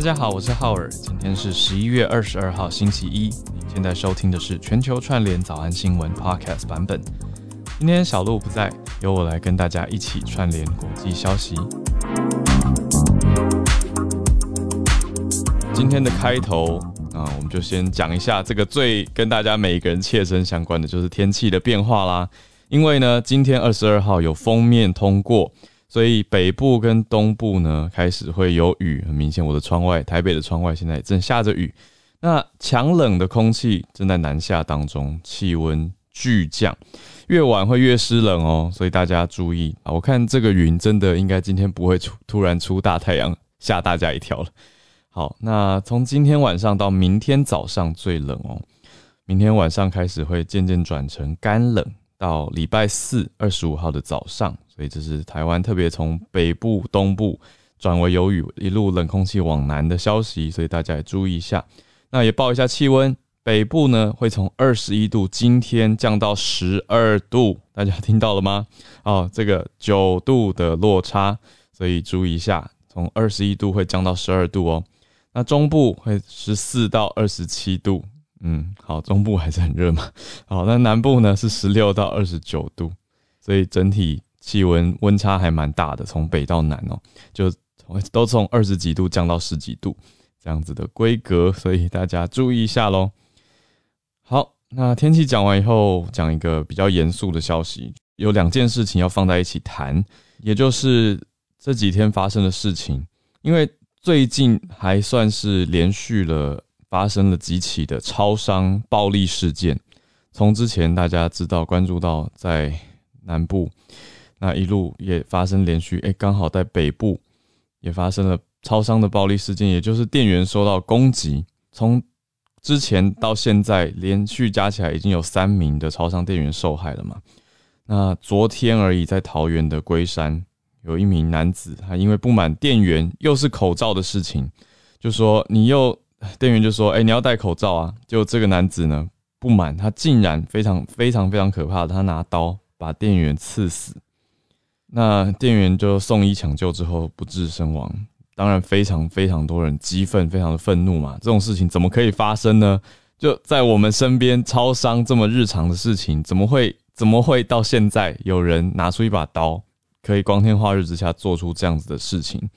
大家好，我是浩尔，今天是十一月二十二号星期一。你现在收听的是全球串联早安新闻 Podcast 版本。今天小鹿不在，由我来跟大家一起串联国际消息。今天的开头啊，我们就先讲一下这个最跟大家每一个人切身相关的，就是天气的变化啦。因为呢，今天二十二号有封面通过。所以北部跟东部呢，开始会有雨，很明显，我的窗外，台北的窗外现在正下着雨。那强冷的空气正在南下当中，气温巨降，越晚会越湿冷哦，所以大家注意啊！我看这个云真的应该今天不会出突然出大太阳，吓大家一跳了。好，那从今天晚上到明天早上最冷哦，明天晚上开始会渐渐转成干冷。到礼拜四二十五号的早上，所以这是台湾特别从北部、东部转为有雨，一路冷空气往南的消息，所以大家也注意一下。那也报一下气温，北部呢会从二十一度今天降到十二度，大家听到了吗？哦，这个九度的落差，所以注意一下，从二十一度会降到十二度哦。那中部会十四到二十七度。嗯，好，中部还是很热嘛。好，那南部呢是十六到二十九度，所以整体气温温差还蛮大的，从北到南哦，就都从二十几度降到十几度这样子的规格，所以大家注意一下喽。好，那天气讲完以后，讲一个比较严肃的消息，有两件事情要放在一起谈，也就是这几天发生的事情，因为最近还算是连续了。发生了几起的超商暴力事件，从之前大家知道关注到在南部，那一路也发生连续，哎，刚好在北部也发生了超商的暴力事件，也就是店员受到攻击。从之前到现在，连续加起来已经有三名的超商店员受害了嘛？那昨天而已，在桃园的龟山，有一名男子，他因为不满店员又是口罩的事情，就说你又。店员就说：“哎，你要戴口罩啊！”就这个男子呢，不满他竟然非常非常非常可怕，他拿刀把店员刺死。那店员就送医抢救之后不治身亡。当然，非常非常多人激愤，非常的愤怒嘛！这种事情怎么可以发生呢？就在我们身边，超商这么日常的事情，怎么会怎么会到现在有人拿出一把刀，可以光天化日之下做出这样子的事情？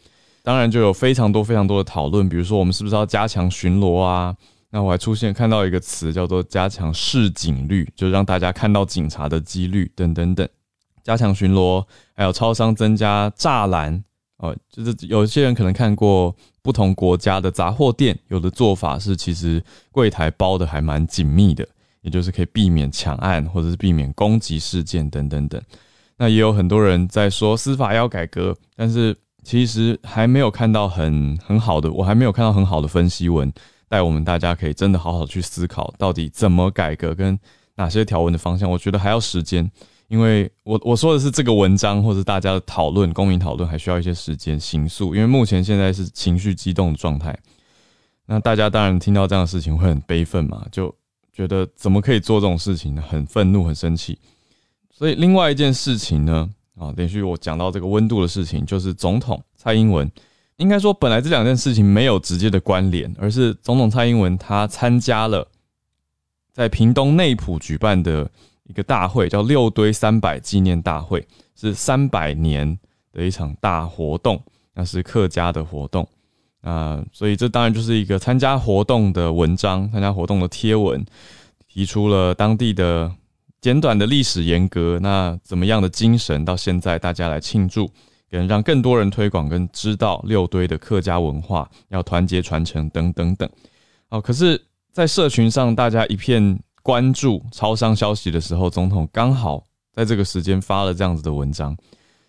当然就有非常多非常多的讨论，比如说我们是不是要加强巡逻啊？那我还出现看到一个词叫做加强示警率，就让大家看到警察的几率等等等。加强巡逻，还有超商增加栅栏哦，就是有些人可能看过不同国家的杂货店，有的做法是其实柜台包的还蛮紧密的，也就是可以避免抢案或者是避免攻击事件等等等。那也有很多人在说司法要改革，但是。其实还没有看到很很好的，我还没有看到很好的分析文，带我们大家可以真的好好去思考，到底怎么改革跟哪些条文的方向。我觉得还要时间，因为我我说的是这个文章或者大家的讨论，公民讨论还需要一些时间行诉，因为目前现在是情绪激动的状态。那大家当然听到这样的事情会很悲愤嘛，就觉得怎么可以做这种事情呢？很愤怒，很生气。所以另外一件事情呢？啊，连续我讲到这个温度的事情，就是总统蔡英文，应该说本来这两件事情没有直接的关联，而是总统蔡英文他参加了在屏东内埔举办的一个大会，叫六堆三百纪念大会，是三百年的一场大活动，那是客家的活动啊，所以这当然就是一个参加活动的文章，参加活动的贴文，提出了当地的。简短的历史沿革，那怎么样的精神到现在大家来庆祝，跟让更多人推广跟知道六堆的客家文化，要团结传承等等等。好，可是，在社群上大家一片关注超商消息的时候，总统刚好在这个时间发了这样子的文章，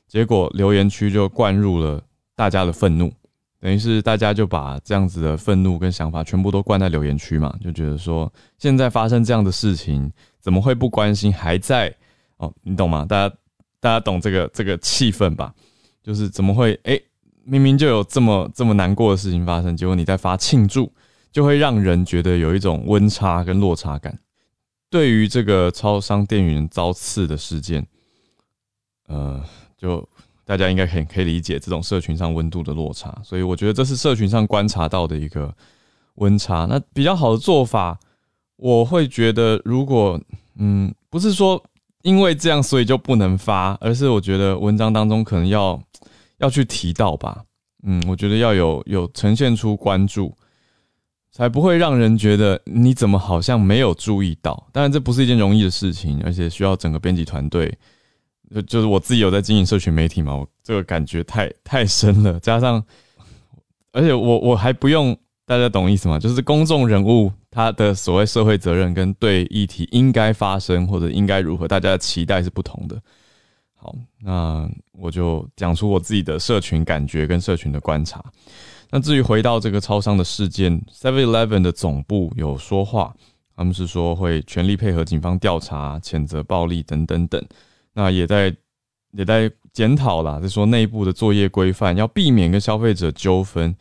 结果留言区就灌入了大家的愤怒。等于是大家就把这样子的愤怒跟想法全部都灌在留言区嘛，就觉得说现在发生这样的事情，怎么会不关心？还在哦，你懂吗？大家大家懂这个这个气氛吧？就是怎么会？哎，明明就有这么这么难过的事情发生，结果你在发庆祝，就会让人觉得有一种温差跟落差感。对于这个超商店员遭刺的事件，呃，就大家应该很可以理解这种社群上温度的落差，所以我觉得这是社群上观察到的一个温差。那比较好的做法，我会觉得，如果嗯，不是说因为这样所以就不能发，而是我觉得文章当中可能要要去提到吧，嗯，我觉得要有有呈现出关注。才不会让人觉得你怎么好像没有注意到。当然，这不是一件容易的事情，而且需要整个编辑团队。就就是我自己有在经营社群媒体嘛，我这个感觉太 太深了。加上，而且我我还不用大家懂意思吗？就是公众人物他的所谓社会责任跟对议题应该发生或者应该如何，大家的期待是不同的。好，那我就讲出我自己的社群感觉跟社群的观察。那至于回到这个超商的事件，Seven Eleven 的总部有说话，他们是说会全力配合警方调查、谴责暴力等等等。那也在也在检讨啦，就说内部的作业规范要避免跟消费者纠纷。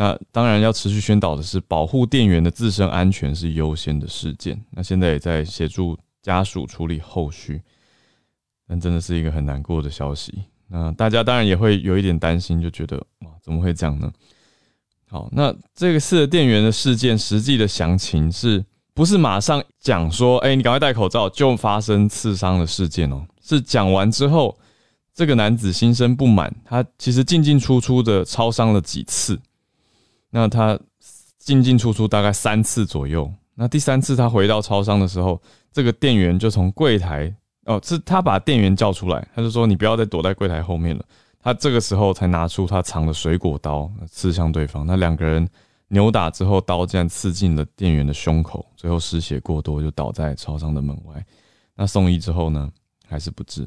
那当然要持续宣导的是保护店员的自身安全是优先的事件。那现在也在协助家属处理后续，但真的是一个很难过的消息。那大家当然也会有一点担心，就觉得哇，怎么会这样呢？好，那这个次店员的事件实际的详情是不是马上讲说，哎，你赶快戴口罩就发生刺伤的事件哦？是讲完之后，这个男子心生不满，他其实进进出出的超伤了几次，那他进进出出大概三次左右，那第三次他回到超商的时候，这个店员就从柜台哦，是他把店员叫出来，他就说你不要再躲在柜台后面了。他这个时候才拿出他藏的水果刀刺向对方，那两个人扭打之后，刀竟然刺进了店员的胸口，最后失血过多就倒在超商的门外。那送医之后呢，还是不治，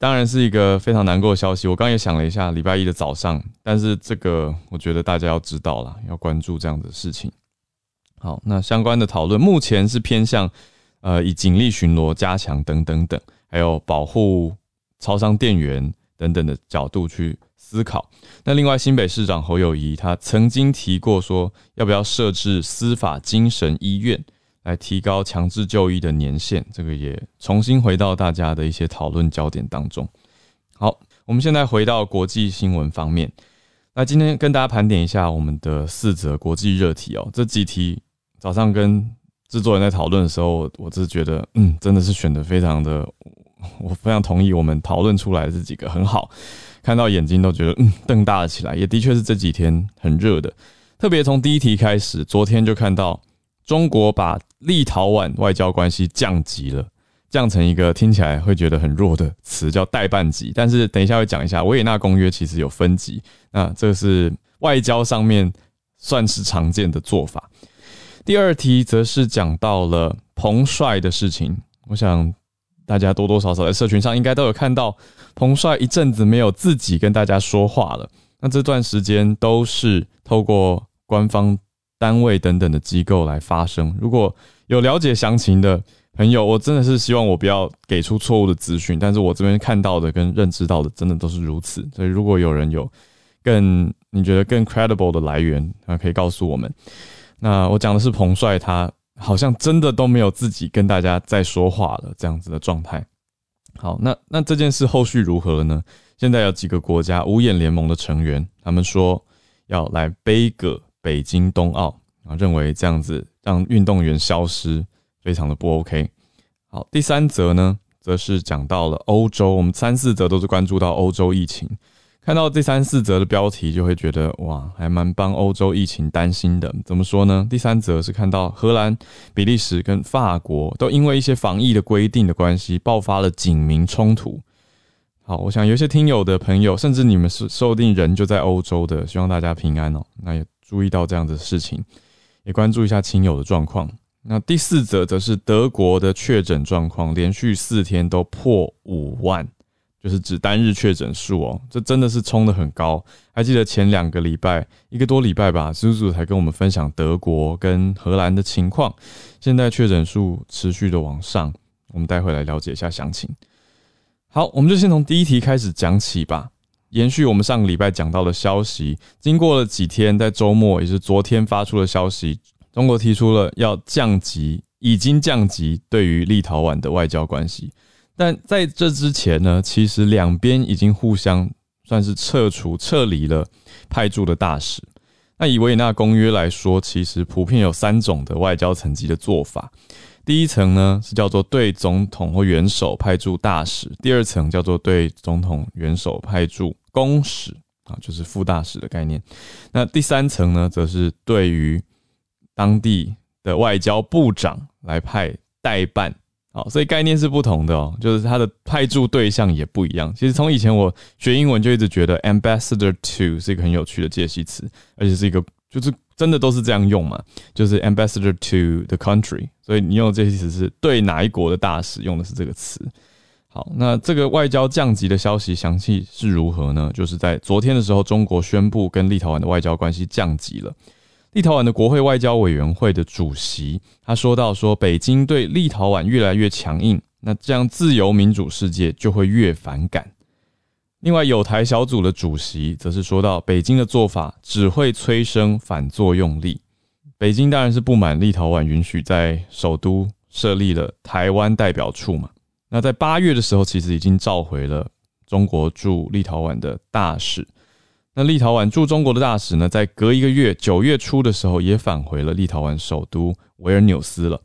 当然是一个非常难过的消息。我刚也想了一下，礼拜一的早上，但是这个我觉得大家要知道了，要关注这样的事情。好，那相关的讨论目前是偏向呃以警力巡逻加强等等等，还有保护超商店员。等等的角度去思考。那另外，新北市长侯友谊他曾经提过说，要不要设置司法精神医院来提高强制就医的年限？这个也重新回到大家的一些讨论焦点当中。好，我们现在回到国际新闻方面。那今天跟大家盘点一下我们的四则国际热题哦。这几题早上跟制作人在讨论的时候，我只是觉得，嗯，真的是选的非常的。我非常同意我们讨论出来的这几个很好，看到眼睛都觉得嗯瞪大了起来，也的确是这几天很热的。特别从第一题开始，昨天就看到中国把立陶宛外交关系降级了，降成一个听起来会觉得很弱的词，叫代办级。但是等一下会讲一下，维也纳公约其实有分级，那这是外交上面算是常见的做法。第二题则是讲到了彭帅的事情，我想。大家多多少少在社群上应该都有看到，彭帅一阵子没有自己跟大家说话了。那这段时间都是透过官方单位等等的机构来发声。如果有了解详情的朋友，我真的是希望我不要给出错误的资讯。但是我这边看到的跟认知到的，真的都是如此。所以如果有人有更你觉得更 credible 的来源，那可以告诉我们。那我讲的是彭帅他。好像真的都没有自己跟大家在说话了，这样子的状态。好，那那这件事后续如何呢？现在有几个国家五眼联盟的成员，他们说要来背个北京冬奥啊，认为这样子让运动员消失，非常的不 OK。好，第三则呢，则是讲到了欧洲，我们三四则都是关注到欧洲疫情。看到这三四则的标题，就会觉得哇，还蛮帮欧洲疫情担心的。怎么说呢？第三则是看到荷兰、比利时跟法国都因为一些防疫的规定的关系，爆发了警民冲突。好，我想有些听友的朋友，甚至你们是说不定人就在欧洲的，希望大家平安哦。那也注意到这样的事情，也关注一下亲友的状况。那第四则则是德国的确诊状况，连续四天都破五万。就是指单日确诊数哦，这真的是冲的很高。还记得前两个礼拜，一个多礼拜吧，叔叔才跟我们分享德国跟荷兰的情况。现在确诊数持续的往上，我们待会来了解一下详情。好，我们就先从第一题开始讲起吧。延续我们上个礼拜讲到的消息，经过了几天，在周末也是昨天发出的消息，中国提出了要降级，已经降级对于立陶宛的外交关系。但在这之前呢，其实两边已经互相算是撤除、撤离了派驻的大使。那以维也纳公约来说，其实普遍有三种的外交层级的做法。第一层呢是叫做对总统或元首派驻大使，第二层叫做对总统元首派驻公使啊，就是副大使的概念。那第三层呢，则是对于当地的外交部长来派代办。好，所以概念是不同的哦，就是它的派驻对象也不一样。其实从以前我学英文就一直觉得 ambassador to 是一个很有趣的介系词，而且是一个就是真的都是这样用嘛，就是 ambassador to the country。所以你用的这些词是对哪一国的大使用的是这个词。好，那这个外交降级的消息详细是如何呢？就是在昨天的时候，中国宣布跟立陶宛的外交关系降级了。立陶宛的国会外交委员会的主席他说到：“说北京对立陶宛越来越强硬，那这样自由民主世界就会越反感。”另外，有台小组的主席则是说到：“北京的做法只会催生反作用力。”北京当然是不满立陶宛允许在首都设立了台湾代表处嘛。那在八月的时候，其实已经召回了中国驻立陶宛的大使。那立陶宛驻中国的大使呢，在隔一个月，九月初的时候也返回了立陶宛首都维尔纽斯了。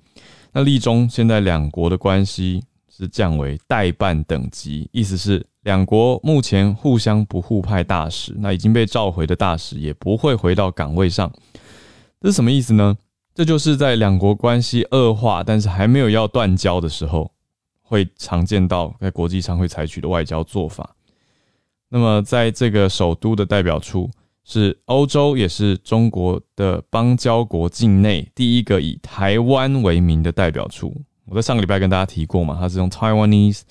那立中现在两国的关系是降为代办等级，意思是两国目前互相不互派大使。那已经被召回的大使也不会回到岗位上。这是什么意思呢？这就是在两国关系恶化，但是还没有要断交的时候，会常见到在国际上会采取的外交做法。那么，在这个首都的代表处是欧洲，也是中国的邦交国境内第一个以台湾为名的代表处。我在上个礼拜跟大家提过嘛，它是用 Taiwanese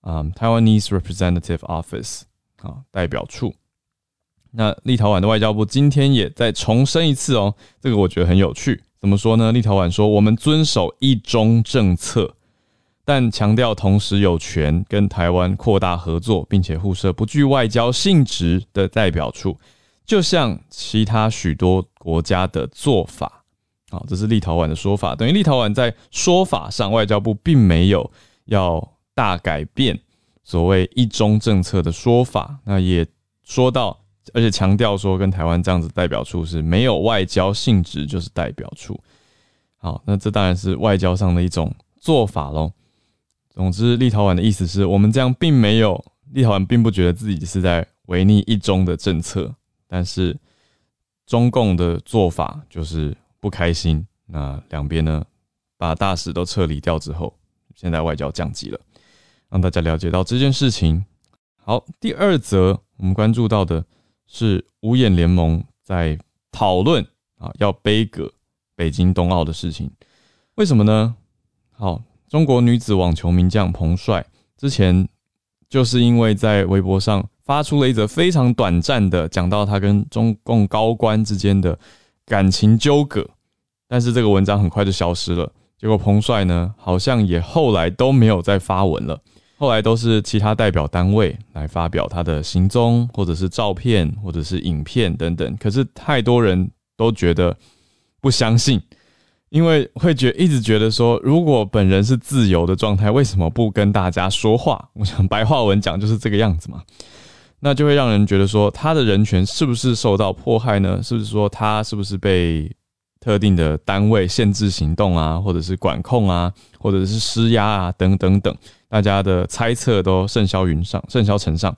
啊 Taiwanese Representative Office 啊代表处。那立陶宛的外交部今天也再重申一次哦，这个我觉得很有趣。怎么说呢？立陶宛说，我们遵守一中政策。但强调同时有权跟台湾扩大合作，并且互设不具外交性质的代表处，就像其他许多国家的做法。好，这是立陶宛的说法，等于立陶宛在说法上，外交部并没有要大改变所谓一中政策的说法。那也说到，而且强调说，跟台湾这样子代表处是没有外交性质，就是代表处。好，那这当然是外交上的一种做法喽。总之，立陶宛的意思是我们这样并没有，立陶宛并不觉得自己是在违逆一中的政策，但是中共的做法就是不开心。那两边呢，把大使都撤离掉之后，现在外交降级了，让大家了解到这件事情。好，第二则我们关注到的是五眼联盟在讨论啊，要背个北京冬奥的事情，为什么呢？好。中国女子网球名将彭帅之前就是因为在微博上发出了一则非常短暂的讲到他跟中共高官之间的感情纠葛，但是这个文章很快就消失了。结果彭帅呢，好像也后来都没有再发文了，后来都是其他代表单位来发表他的行踪，或者是照片，或者是影片等等。可是太多人都觉得不相信。因为会觉一直觉得说，如果本人是自由的状态，为什么不跟大家说话？我想白话文讲就是这个样子嘛，那就会让人觉得说，他的人权是不是受到迫害呢？是不是说他是不是被特定的单位限制行动啊，或者是管控啊，或者是施压啊，等等等，大家的猜测都甚嚣云上，甚嚣尘上。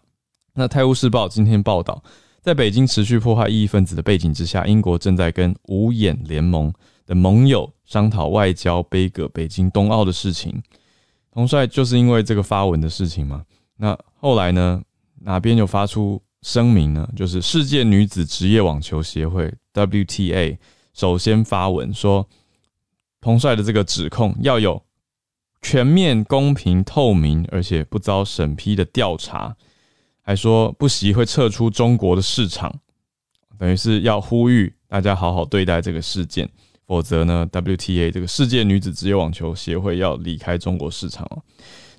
那《泰晤士报》今天报道，在北京持续破坏异议分子的背景之下，英国正在跟五眼联盟。的盟友商讨外交杯葛北京冬奥的事情，彭帅就是因为这个发文的事情嘛。那后来呢，哪边有发出声明呢？就是世界女子职业网球协会 WTA 首先发文说，彭帅的这个指控要有全面、公平、透明，而且不遭审批的调查，还说不惜会撤出中国的市场，等于是要呼吁大家好好对待这个事件。否则呢？WTA 这个世界女子职业网球协会要离开中国市场哦。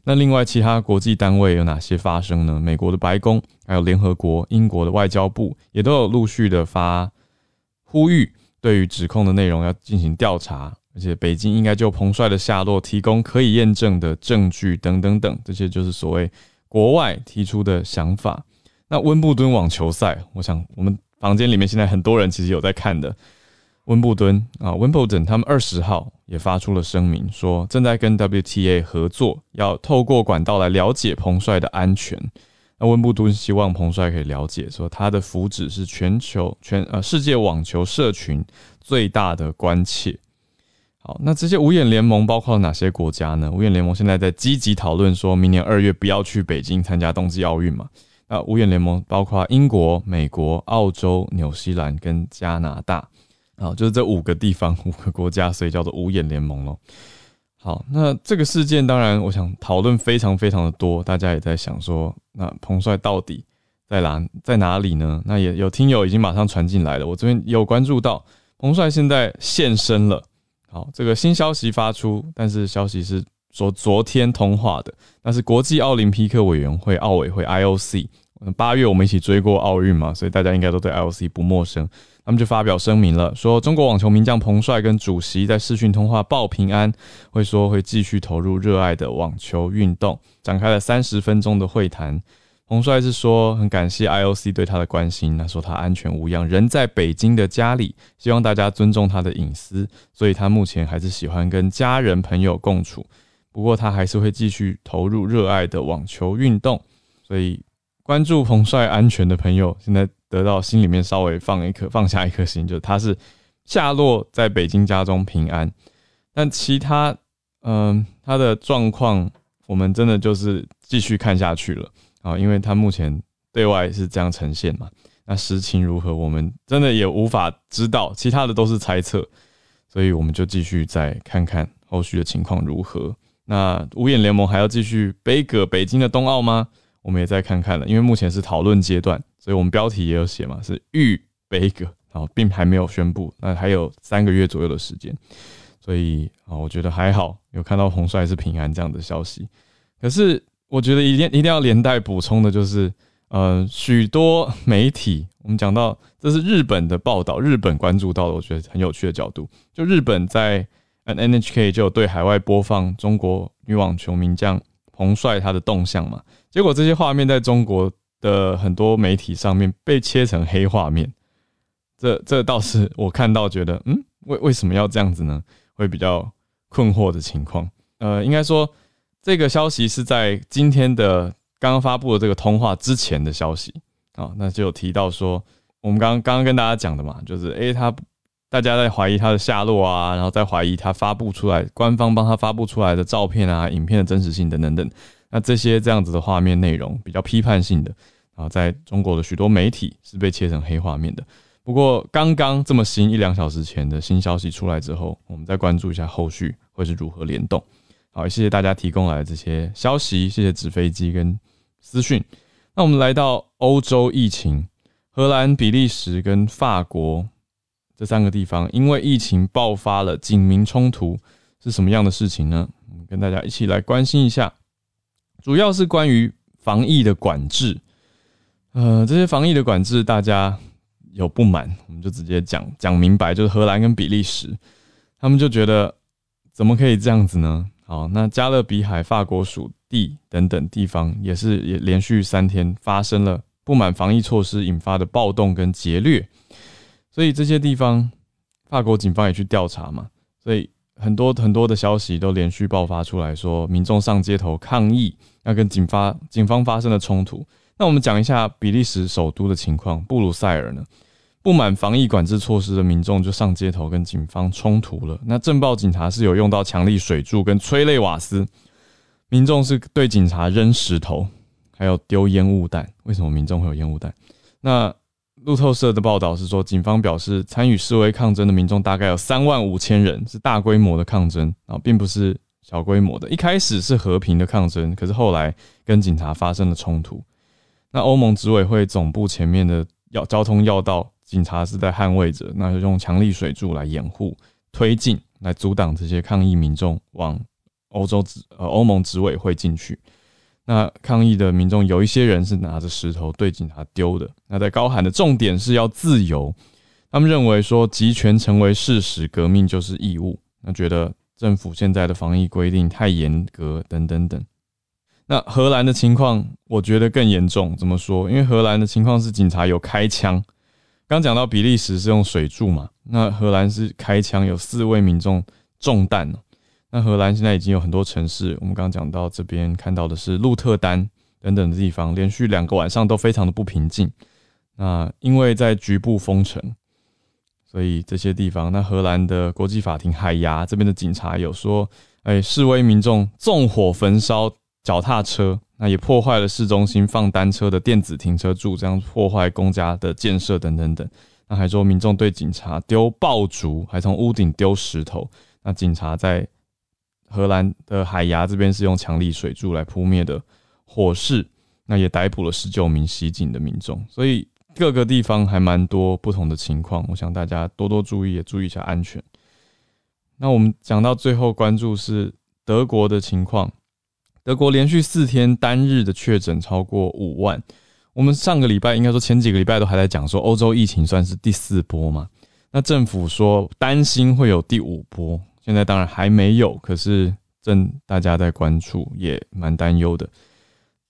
那另外其他国际单位有哪些发生呢？美国的白宫，还有联合国、英国的外交部也都有陆续的发呼吁，对于指控的内容要进行调查，而且北京应该就彭帅的下落提供可以验证的证据等等等。这些就是所谓国外提出的想法。那温布敦网球赛，我想我们房间里面现在很多人其实有在看的。温布敦啊，温布顿他们二十号也发出了声明，说正在跟 WTA 合作，要透过管道来了解彭帅的安全。那温布顿希望彭帅可以了解，说他的福祉是全球全呃世界网球社群最大的关切。好，那这些五眼联盟包括哪些国家呢？五眼联盟现在在积极讨论，说明年二月不要去北京参加冬季奥运嘛？那五眼联盟包括英国、美国、澳洲、纽西兰跟加拿大。啊，就是这五个地方、五个国家，所以叫做五眼联盟咯。好，那这个事件当然，我想讨论非常非常的多，大家也在想说，那彭帅到底在哪在哪里呢？那也有听友已经马上传进来了，我这边有关注到彭帅现在现身了。好，这个新消息发出，但是消息是说昨天通话的，那是国际奥林匹克委员会奥委会 IOC。八月我们一起追过奥运嘛，所以大家应该都对 IOC 不陌生。他们就发表声明了，说中国网球名将彭帅跟主席在视讯通话报平安，会说会继续投入热爱的网球运动，展开了三十分钟的会谈。彭帅是说很感谢 IOC 对他的关心，他说他安全无恙，人在北京的家里，希望大家尊重他的隐私，所以他目前还是喜欢跟家人朋友共处，不过他还是会继续投入热爱的网球运动，所以关注彭帅安全的朋友现在。得到心里面稍微放一颗放下一颗心，就他是下落在北京家中平安，但其他嗯他的状况，我们真的就是继续看下去了啊，因为他目前对外是这样呈现嘛，那实情如何，我们真的也无法知道，其他的都是猜测，所以我们就继续再看看后续的情况如何。那五眼联盟还要继续背个北京的冬奥吗？我们也再看看了，因为目前是讨论阶段。所以我们标题也有写嘛，是预备个，然后并还没有宣布，那还有三个月左右的时间，所以啊，我觉得还好，有看到洪帅是平安这样的消息。可是我觉得一定一定要连带补充的就是，呃，许多媒体我们讲到这是日本的报道，日本关注到的，我觉得很有趣的角度，就日本在 NHK 就有对海外播放中国女网球名将彭帅他的动向嘛，结果这些画面在中国。的很多媒体上面被切成黑画面，这这倒是我看到觉得，嗯，为为什么要这样子呢？会比较困惑的情况。呃，应该说这个消息是在今天的刚刚发布的这个通话之前的消息啊，那就有提到说，我们刚刚刚跟大家讲的嘛，就是诶，他大家在怀疑他的下落啊，然后在怀疑他发布出来官方帮他发布出来的照片啊、影片的真实性等等等。那这些这样子的画面内容比较批判性的。啊，在中国的许多媒体是被切成黑画面的。不过，刚刚这么新一两小时前的新消息出来之后，我们再关注一下后续会是如何联动。好，谢谢大家提供来的这些消息，谢谢纸飞机跟资讯。那我们来到欧洲疫情，荷兰、比利时跟法国这三个地方，因为疫情爆发了警民冲突，是什么样的事情呢？我们跟大家一起来关心一下，主要是关于防疫的管制。呃，这些防疫的管制，大家有不满，我们就直接讲讲明白，就是荷兰跟比利时，他们就觉得怎么可以这样子呢？好，那加勒比海、法国属地等等地方，也是也连续三天发生了不满防疫措施引发的暴动跟劫掠，所以这些地方，法国警方也去调查嘛，所以很多很多的消息都连续爆发出来说，民众上街头抗议，要跟警方警方发生了冲突。那我们讲一下比利时首都的情况，布鲁塞尔呢，不满防疫管制措施的民众就上街头跟警方冲突了。那镇暴警察是有用到强力水柱跟催泪瓦斯，民众是对警察扔石头，还有丢烟雾弹。为什么民众会有烟雾弹？那路透社的报道是说，警方表示参与示威抗争的民众大概有三万五千人，是大规模的抗争啊，并不是小规模的。一开始是和平的抗争，可是后来跟警察发生了冲突。那欧盟执委会总部前面的要交通要道，警察是在捍卫着，那就用强力水柱来掩护推进，来阻挡这些抗议民众往欧洲执呃欧盟执委会进去。那抗议的民众有一些人是拿着石头对警察丢的，那在高喊的重点是要自由。他们认为说集权成为事实，革命就是义务。那觉得政府现在的防疫规定太严格，等等等。那荷兰的情况，我觉得更严重。怎么说？因为荷兰的情况是警察有开枪。刚讲到比利时是用水柱嘛，那荷兰是开枪，有四位民众中弹了那荷兰现在已经有很多城市，我们刚刚讲到这边看到的是鹿特丹等等的地方，连续两个晚上都非常的不平静。那因为在局部封城，所以这些地方，那荷兰的国际法庭海牙这边的警察有说，哎，示威民众纵火焚烧脚踏车。那也破坏了市中心放单车的电子停车柱，这样破坏公家的建设等等等。那还说民众对警察丢爆竹，还从屋顶丢石头。那警察在荷兰的海牙这边是用强力水柱来扑灭的火势。那也逮捕了十九名袭警的民众。所以各个地方还蛮多不同的情况，我想大家多多注意，也注意一下安全。那我们讲到最后，关注是德国的情况。德国连续四天单日的确诊超过五万。我们上个礼拜应该说前几个礼拜都还在讲说欧洲疫情算是第四波嘛？那政府说担心会有第五波，现在当然还没有，可是正大家在关注，也蛮担忧的。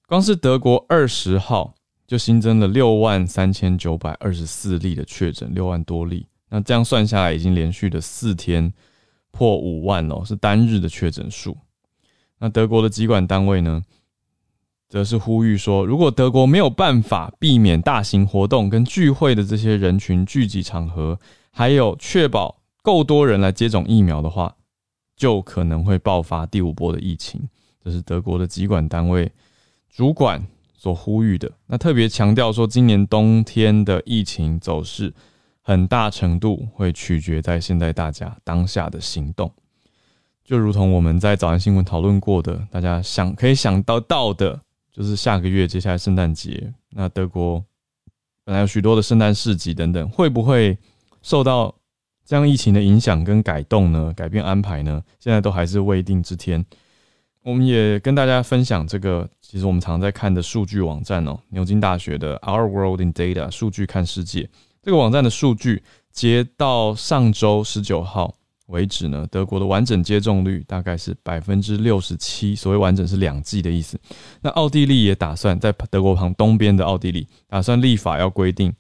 光是德国二十号就新增了六万三千九百二十四例的确诊，六万多例。那这样算下来，已经连续的四天破五万了，是单日的确诊数。那德国的机管单位呢，则是呼吁说，如果德国没有办法避免大型活动跟聚会的这些人群聚集场合，还有确保够多人来接种疫苗的话，就可能会爆发第五波的疫情。这是德国的机管单位主管所呼吁的。那特别强调说，今年冬天的疫情走势，很大程度会取决在现在大家当下的行动。就如同我们在早安新闻讨论过的，大家想可以想到到的，就是下个月接下来圣诞节，那德国本来有许多的圣诞市集等等，会不会受到这样疫情的影响跟改动呢？改变安排呢？现在都还是未定之天。我们也跟大家分享这个，其实我们常在看的数据网站哦，牛津大学的 Our World in Data 数据看世界这个网站的数据，截到上周十九号。为止呢，德国的完整接种率大概是百分之六十七。所谓完整是两剂的意思。那奥地利也打算在德国旁东边的奥地利打算立法要规定，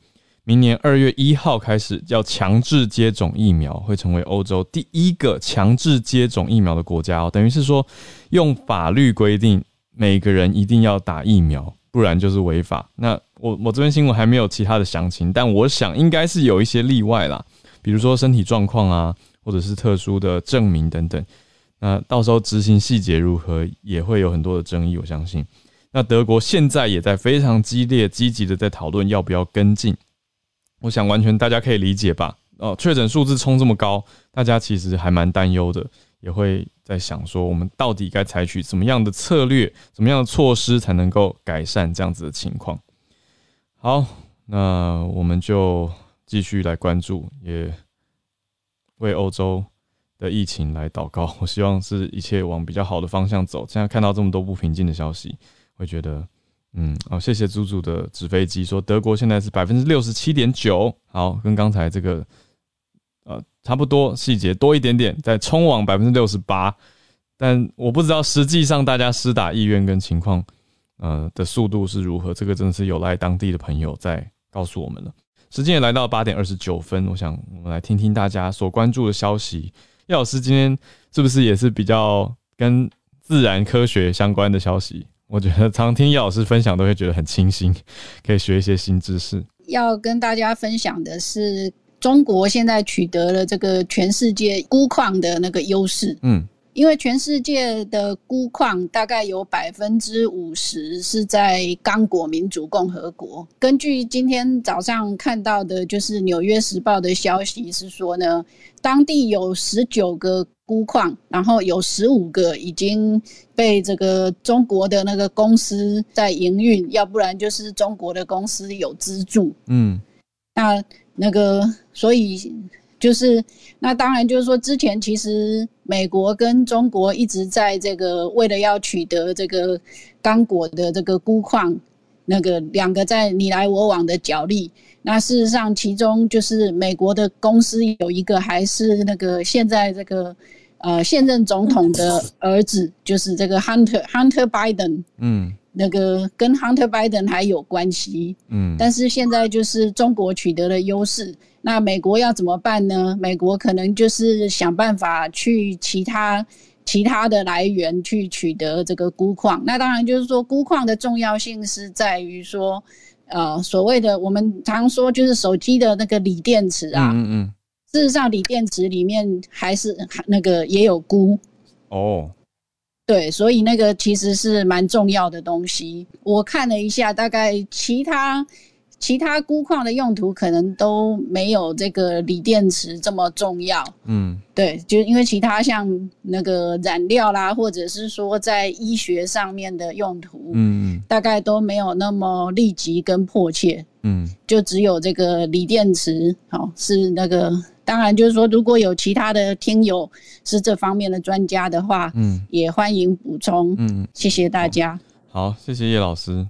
明年二月一号开始要强制接种疫苗，会成为欧洲第一个强制接种疫苗的国家哦。等于是说，用法律规定每个人一定要打疫苗，不然就是违法。那我我这边新闻还没有其他的详情，但我想应该是有一些例外啦，比如说身体状况啊。或者是特殊的证明等等，那到时候执行细节如何也会有很多的争议。我相信，那德国现在也在非常激烈、积极的在讨论要不要跟进。我想完全大家可以理解吧？哦，确诊数字冲这么高，大家其实还蛮担忧的，也会在想说，我们到底该采取什么样的策略、什么样的措施才能够改善这样子的情况？好，那我们就继续来关注也。为欧洲的疫情来祷告，我希望是一切往比较好的方向走。现在看到这么多不平静的消息，会觉得，嗯，哦，谢谢猪猪的纸飞机说，德国现在是百分之六十七点九，好，跟刚才这个，呃，差不多，细节多一点点，在冲往百分之六十八，但我不知道实际上大家施打意愿跟情况，呃，的速度是如何，这个真的是有赖当地的朋友在告诉我们了。时间也来到八点二十九分，我想我们来听听大家所关注的消息。叶老师今天是不是也是比较跟自然科学相关的消息？我觉得常听叶老师分享都会觉得很清新，可以学一些新知识。要跟大家分享的是，中国现在取得了这个全世界钴矿的那个优势。嗯。因为全世界的钴矿大概有百分之五十是在刚果民主共和国。根据今天早上看到的，就是《纽约时报》的消息是说呢，当地有十九个钴矿，然后有十五个已经被这个中国的那个公司在营运，要不然就是中国的公司有资助。嗯，那那个所以。就是，那当然就是说，之前其实美国跟中国一直在这个为了要取得这个刚果的这个钴矿，那个两个在你来我往的角力。那事实上，其中就是美国的公司有一个还是那个现在这个呃现任总统的儿子，就是这个 Hunter Hunter Biden，嗯，那个跟 Hunter Biden 还有关系，嗯，但是现在就是中国取得了优势，那美国要怎么办呢？美国可能就是想办法去其他其他的来源去取得这个钴矿。那当然就是说，钴矿的重要性是在于说。呃，所谓的我们常说就是手机的那个锂电池啊，嗯嗯，事实上锂电池里面还是那个也有钴哦，对，所以那个其实是蛮重要的东西。我看了一下，大概其他。其他钴矿的用途可能都没有这个锂电池这么重要。嗯，对，就因为其他像那个染料啦，或者是说在医学上面的用途，嗯，大概都没有那么立即跟迫切。嗯，就只有这个锂电池，好是那个。当然，就是说如果有其他的听友是这方面的专家的话，嗯，也欢迎补充。嗯，谢谢大家。好，谢谢叶老师。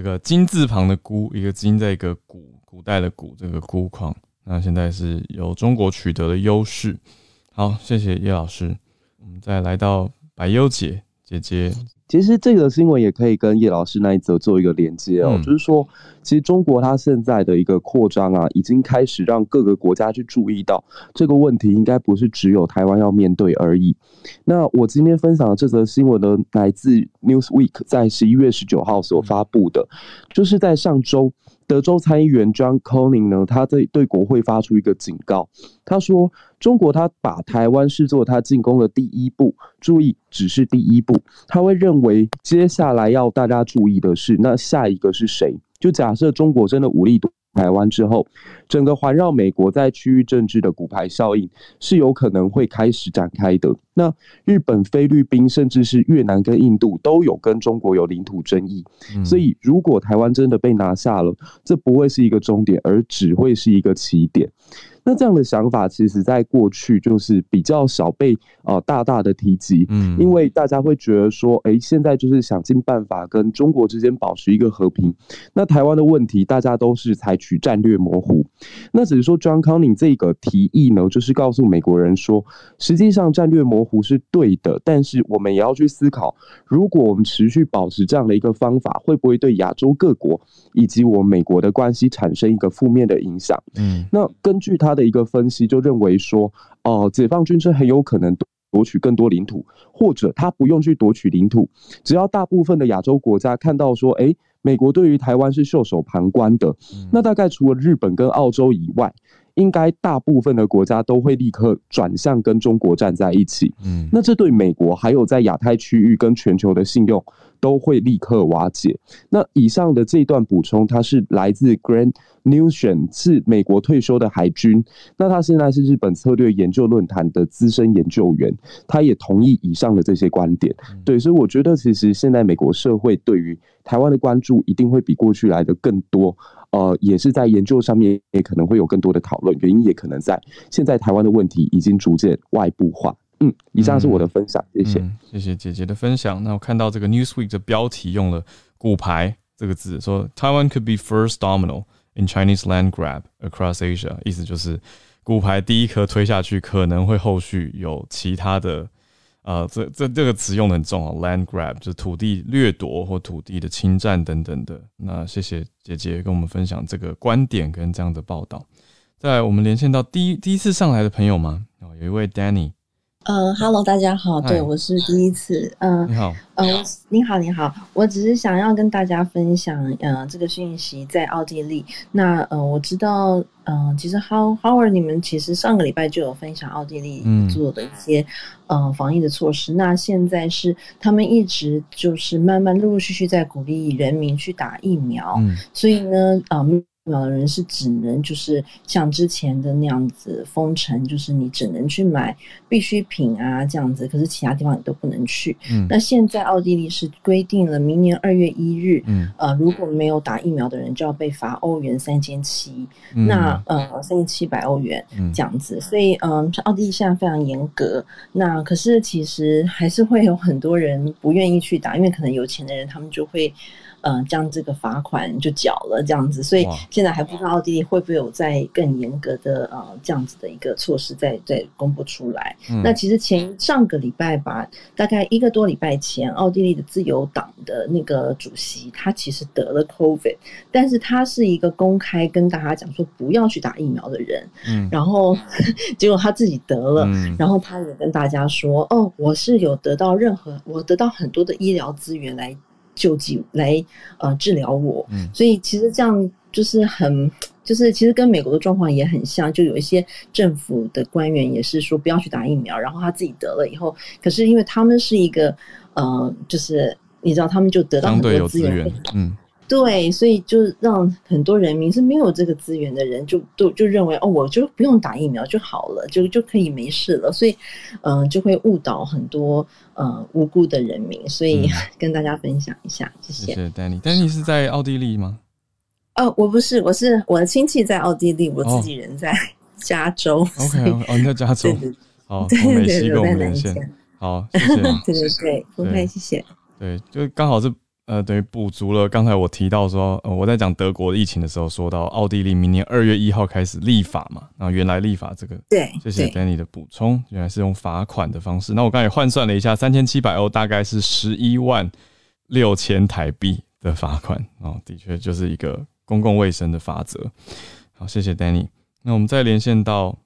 这个金字旁的钴，一个金在一个古古代的古，这个钴矿，那现在是由中国取得的优势。好，谢谢叶老师。我们再来到白优姐姐姐。其实这个新闻也可以跟叶老师那一则做一个连接哦，就是说，其实中国它现在的一个扩张啊，已经开始让各个国家去注意到这个问题，应该不是只有台湾要面对而已。那我今天分享的这则新闻呢，来自 Newsweek 在十一月十九号所发布的，就是在上周。德州参议员 John Conyn 呢，他在对国会发出一个警告，他说：“中国他把台湾视作他进攻的第一步，注意，只是第一步。他会认为接下来要大家注意的是，那下一个是谁？就假设中国真的武力夺。”台湾之后，整个环绕美国在区域政治的骨牌效应是有可能会开始展开的。那日本、菲律宾，甚至是越南跟印度都有跟中国有领土争议，所以如果台湾真的被拿下了，这不会是一个终点，而只会是一个起点。那这样的想法，其实在过去就是比较少被呃大大的提及，嗯，因为大家会觉得说，哎，现在就是想尽办法跟中国之间保持一个和平。那台湾的问题，大家都是采取战略模糊。那只是说，John Conning 这个提议呢，就是告诉美国人说，实际上战略模糊是对的，但是我们也要去思考，如果我们持续保持这样的一个方法，会不会对亚洲各国以及我们美国的关系产生一个负面的影响？嗯，那根据他。他的一个分析就认为说，哦，解放军是很有可能夺取更多领土，或者他不用去夺取领土，只要大部分的亚洲国家看到说，哎，美国对于台湾是袖手旁观的，那大概除了日本跟澳洲以外。应该大部分的国家都会立刻转向跟中国站在一起，嗯，那这对美国还有在亚太区域跟全球的信用都会立刻瓦解。那以上的这段补充，它是来自 Grand Newson，是美国退休的海军，那他现在是日本策略研究论坛的资深研究员，他也同意以上的这些观点。对，所以我觉得其实现在美国社会对于台湾的关注一定会比过去来的更多。呃，也是在研究上面，也可能会有更多的讨论。原因也可能在现在台湾的问题已经逐渐外部化。嗯，以上是我的分享，谢谢，谢谢姐姐的分享。那我看到这个 Newsweek 的标题用了“骨牌”这个字，说 Taiwan could be first domino in Chinese land grab across Asia，意思就是骨牌第一颗推下去，可能会后续有其他的。啊，这这这个词用的很重啊，land grab 就是土地掠夺或土地的侵占等等的。那谢谢姐姐跟我们分享这个观点跟这样的报道。在我们连线到第一第一次上来的朋友吗？哦，有一位 Danny。嗯，Hello，大家好，对我是第一次。嗯，你好，嗯，你好，你好，我只是想要跟大家分享，嗯，这个讯息在奥地利。那，呃，我知道，嗯，其实 How Howard，你们其实上个礼拜就有分享奥地利做的一些，嗯，防疫的措施。那现在是他们一直就是慢慢陆陆续续在鼓励人民去打疫苗。嗯，所以呢，嗯。苗的人是只能就是像之前的那样子封城，就是你只能去买必需品啊这样子，可是其他地方你都不能去。嗯，那现在奥地利是规定了，明年二月一日，嗯，呃，如果没有打疫苗的人就要被罚欧元三千七，那呃三千七百欧元这样子。所以嗯，奥地利现在非常严格。那可是其实还是会有很多人不愿意去打，因为可能有钱的人他们就会。呃将这个罚款就缴了这样子，所以现在还不知道奥地利会不会有在更严格的呃这样子的一个措施再再公布出来。那其实前上个礼拜吧，大概一个多礼拜前，奥地利的自由党的那个主席他其实得了 COVID，但是他是一个公开跟大家讲说不要去打疫苗的人，嗯，然后 结果他自己得了，然后他也跟大家说，哦，我是有得到任何，我得到很多的医疗资源来救济，来呃治疗我，嗯，所以其实这样就是很，就是其实跟美国的状况也很像，就有一些政府的官员也是说不要去打疫苗，然后他自己得了以后，可是因为他们是一个呃，就是你知道，他们就得到很多资源，嗯。对，所以就让很多人民是没有这个资源的人，就都就认为哦，我就不用打疫苗就好了，就就可以没事了。所以，嗯，就会误导很多呃无辜的人民。所以 跟大家分享一下，谢谢。谢谢 Danny。Danny 是在奥地利吗？哦，我不是，我是我的亲戚在奥地利，我自己人在 加州。OK，哦，你在加州。好，从美西跟我们连线。好，谢谢。对对对，不会，谢谢。对，就刚好是。呃，等于补足了刚才我提到说，呃，我在讲德国疫情的时候，说到奥地利明年二月一号开始立法嘛，那原来立法这个，对，谢谢 Danny 的补充，原来是用罚款的方式。那我刚才换算了一下，三千七百欧大概是十一万六千台币的罚款啊，的确就是一个公共卫生的法则。好，谢谢 Danny。那我们再连线到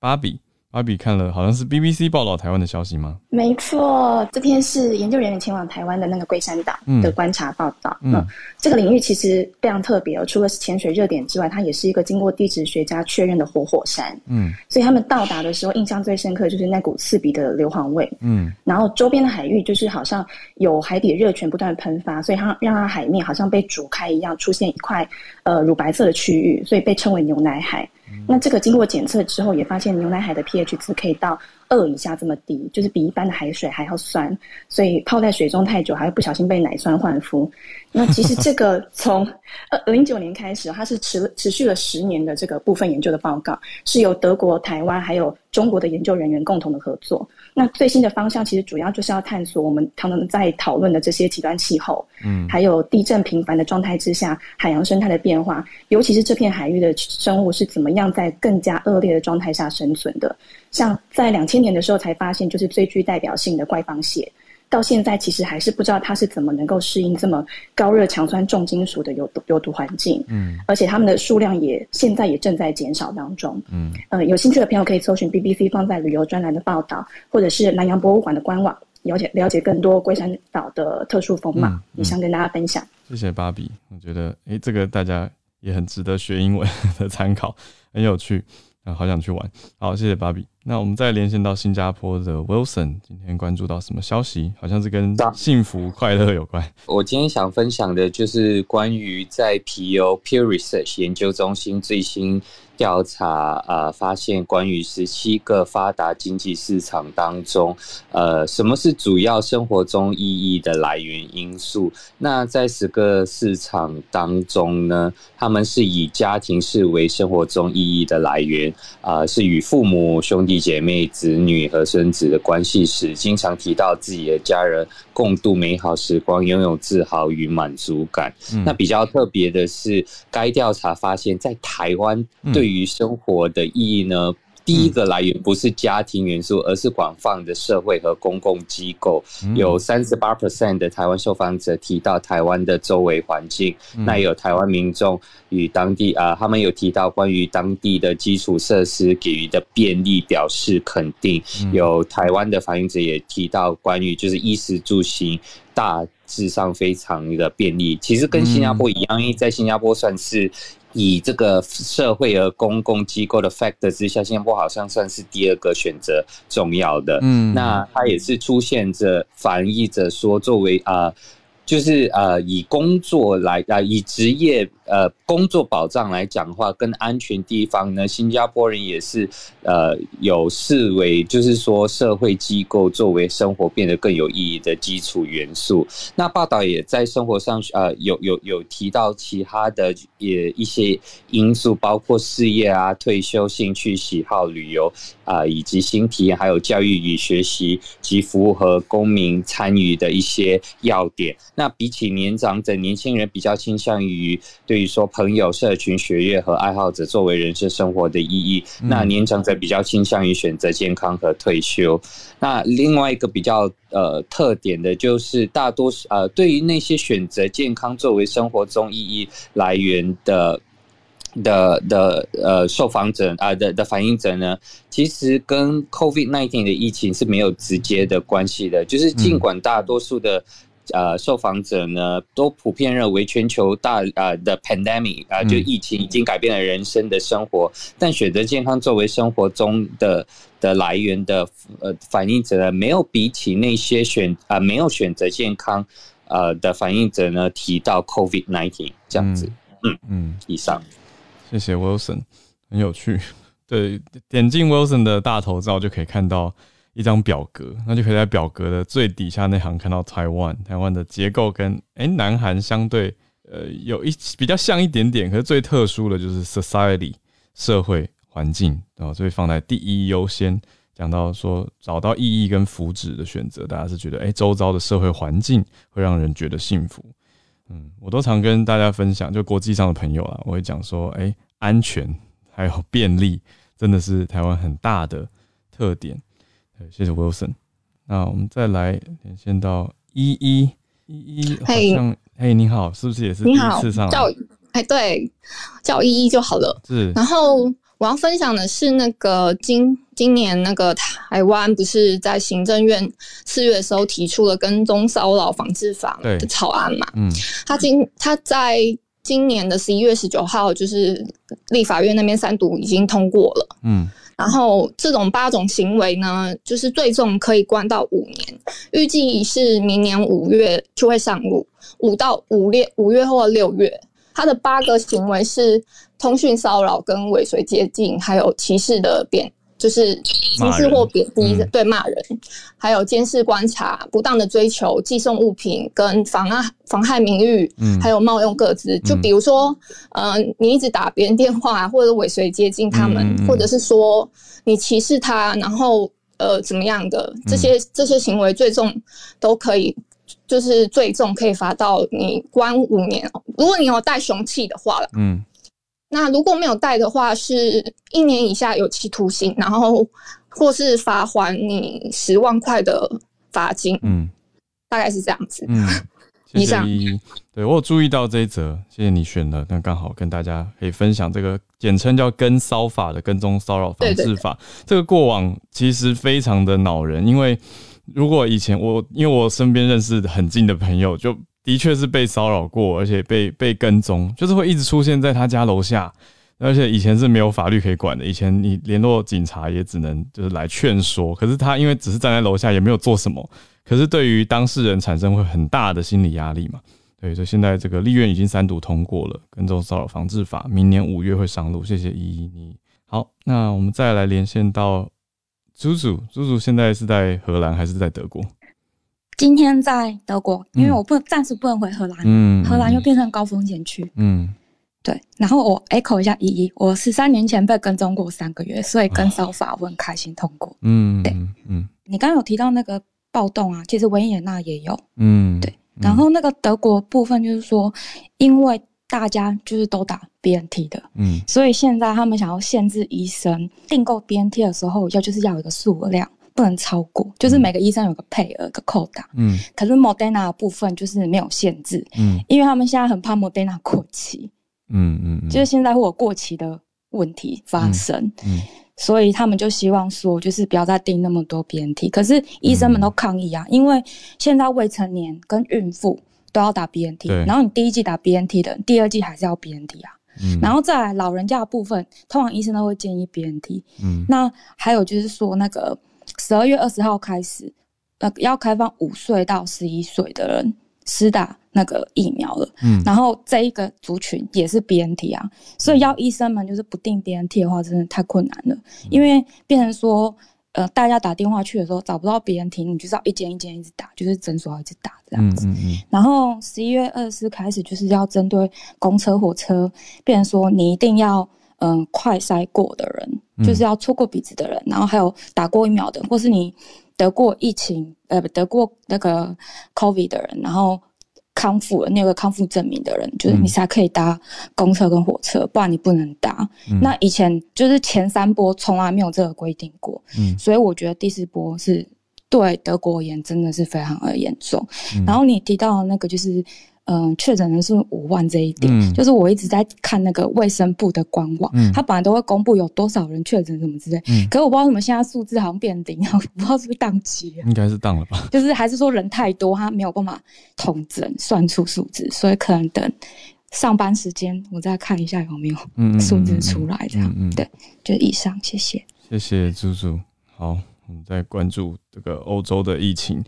芭比。阿比看了，好像是 BBC 报道台湾的消息吗？没错，这篇是研究人员前往台湾的那个龟山岛的观察报道。嗯，这个领域其实非常特别哦，除了是潜水热点之外，它也是一个经过地质学家确认的活火山。嗯，所以他们到达的时候，印象最深刻就是那股刺鼻的硫磺味。嗯，然后周边的海域就是好像有海底热泉不断喷发，所以它让它海面好像被煮开一样，出现一块呃乳白色的区域，所以被称为牛奶海。那这个经过检测之后，也发现牛奶海的 pH 值可以到二以下这么低，就是比一般的海水还要酸，所以泡在水中太久，还会不小心被奶酸换肤。那其实这个 从呃零九年开始，它是持持续了十年的这个部分研究的报告，是由德国、台湾还有中国的研究人员共同的合作。那最新的方向其实主要就是要探索我们他们在讨论的这些极端气候，嗯，还有地震频繁的状态之下，海洋生态的变化，尤其是这片海域的生物是怎么样在更加恶劣的状态下生存的。像在两千年的时候才发现，就是最具代表性的怪方蟹。到现在其实还是不知道它是怎么能够适应这么高热强酸重金属的有毒有毒环境，嗯，而且它们的数量也现在也正在减少当中，嗯，呃，有兴趣的朋友可以搜寻 BBC 放在旅游专栏的报道，或者是南洋博物馆的官网，了解了解更多龟山岛的特殊风貌，也想跟大家分享。谢谢芭比，我觉得诶，这个大家也很值得学英文 的参考，很有趣。好想去玩，好，谢谢芭比。那我们再连线到新加坡的 Wilson，今天关注到什么消息？好像是跟幸福快乐有关。我今天想分享的就是关于在 PO Pew Research 研究中心最新。调查啊，发现关于十七个发达经济市场当中，呃，什么是主要生活中意义的来源因素？那在十个市场当中呢，他们是以家庭视为生活中意义的来源啊，是与父母、兄弟姐妹、子女和孙子的关系时，经常提到自己的家人共度美好时光，拥有自豪与满足感。那比较特别的是，该调查发现，在台湾对于生活的意义呢？第一个来源不是家庭元素，而是广泛的社会和公共机构。有三十八 percent 的台湾受访者提到台湾的周围环境，那有台湾民众与当地啊，他们有提到关于当地的基础设施给予的便利表示肯定。有台湾的反映者也提到关于就是衣食住行大致上非常的便利。其实跟新加坡一样，因为在新加坡算是。以这个社会和公共机构的 factor 之下，新加坡好像算是第二个选择重要的。嗯，那它也是出现着反映着说，作为啊，就是呃，以工作来啊，以职业呃工作保障来讲的话，跟安全地方呢，新加坡人也是呃有视为就是说社会机构作为生活变得更有意义的基础元素。那报道也在生活上呃有有有提到其他的也一些因素，包括事业啊、退休、兴趣、喜好、旅游啊，以及新体验，还有教育与学习及符合公民参与的一些要点。那比起年长者，年轻人比较倾向于对于说朋友、社群、学业和爱好者作为人生生活的意义。那年长者比较倾向于选择健康和退休。那另外一个比较呃特点的就是大多数呃对于那些选择健康作为生活中意义来源的。的的呃，受访者啊的的反应者呢，其实跟 COVID nineteen 的疫情是没有直接的关系的。就是尽管大多数的呃受访者呢，都普遍认为全球大啊的 pandemic 啊，就疫情已经改变了人生的生活，但选择健康作为生活中的的来源的呃反应者呢，没有比起那些选啊没有选择健康呃的反应者呢提到 COVID nineteen 这样子。嗯嗯，以上。谢谢 Wilson，很有趣。对，点进 Wilson 的大头照就可以看到一张表格，那就可以在表格的最底下那行看到台湾。台湾的结构跟哎南韩相对呃有一比较像一点点，可是最特殊的就是 society 社会环境啊，所以放在第一优先。讲到说找到意义跟福祉的选择，大家是觉得哎周遭的社会环境会让人觉得幸福。嗯，我都常跟大家分享，就国际上的朋友啊，我会讲说，哎，安全还有便利，真的是台湾很大的特点。对，谢谢 Wilson。那我们再来连线到依依依依，好像，嘿，你好，是不是也是第一次上？叫，哎，对，叫依依就好了。是，然后。我要分享的是那个今今年那个台湾不是在行政院四月的时候提出了跟踪骚扰防治法的草案嘛？嗯，他今他在今年的十一月十九号，就是立法院那边三读已经通过了。嗯，然后这种八种行为呢，就是最重可以关到五年，预计是明年五月就会上路，五到五月五月或六月。他的八个行为是通讯骚扰、跟尾随接近，还有歧视的贬，就是歧视或贬低对骂人，还有监视观察、不当的追求、寄送物品跟妨碍妨害名誉，还有冒用各自。就比如说，嗯，你一直打别人电话，或者尾随接近他们，或者是说你歧视他，然后呃怎么样的这些这些行为，最终都可以。就是最重可以罚到你关五年如果你有带凶器的话了，嗯，那如果没有带的话，是一年以下有期徒刑，然后或是罚还你十万块的罚金，嗯，大概是这样子。嗯，以上，对我有注意到这一则，谢谢你选了，那刚好跟大家可以分享这个简称叫跟骚法的跟踪骚扰防治法。这个过往其实非常的恼人，因为。如果以前我因为我身边认识很近的朋友，就的确是被骚扰过，而且被被跟踪，就是会一直出现在他家楼下，而且以前是没有法律可以管的，以前你联络警察也只能就是来劝说，可是他因为只是站在楼下也没有做什么，可是对于当事人产生会很大的心理压力嘛，对，所以现在这个立院已经三读通过了跟踪骚扰防治法，明年五月会上路，谢谢依依你好，那我们再来连线到。祖祖，祖祖现在是在荷兰还是在德国？今天在德国，因为我不暂时不能回荷兰，嗯，荷兰又变成高风险区，嗯，对。然后我 echo 一下依依，我十三年前被跟踪过三个月，所以跟骚法我很开心通过，嗯，对，嗯。你刚刚有提到那个暴动啊，其实维也纳也有，嗯，对。然后那个德国部分就是说，因为大家就是都打 BNT 的，嗯，所以现在他们想要限制医生订购 BNT 的时候，要就是要有一个数量，不能超过，就是每个医生有个配额个扣打，嗯，可是 Moderna 的部分就是没有限制，嗯，因为他们现在很怕 Moderna 过期，嗯嗯，就是现在会有过期的问题发生，嗯，所以他们就希望说，就是不要再订那么多 BNT，可是医生们都抗议啊，因为现在未成年跟孕妇。都要打 BNT，然后你第一季打 BNT 的，第二季还是要 BNT 啊。嗯，然后再来老人家的部分，通常医生都会建议 BNT。嗯，那还有就是说，那个十二月二十号开始，呃，要开放五岁到十一岁的人施打那个疫苗了。嗯，然后这一个族群也是 BNT 啊，所以要医生们就是不定 BNT 的话，真的太困难了，因为变成说。呃，大家打电话去的时候找不到别人听，你就是要一间一间一直打，就是诊所要一直打这样子。嗯嗯嗯。然后十一月二十四开始就是要针对公车、火车，变成说你一定要嗯快筛过的人，就是要戳过鼻子的人，然后还有打过疫苗的，或是你得过疫情呃得过那个 COVID 的人，然后。康复了，那个康复证明的人，就是你才可以搭公车跟火车，不然你不能搭。那以前就是前三波从来没有这个规定过，嗯，所以我觉得第四波是对德国而言真的是非常的严重。然后你提到那个就是。嗯，确诊人数五万这一点，就是我一直在看那个卫生部的官网，它本来都会公布有多少人确诊什么之类，可是我不知道为什么现在数字好像变零，我不知道是不是宕机了。应该是宕了吧？就是还是说人太多，他没有办法统整算出数字，所以可能等上班时间我再看一下有没有数字出来。这样，对，就以上，谢谢。谢谢猪猪。好，我们再关注这个欧洲的疫情，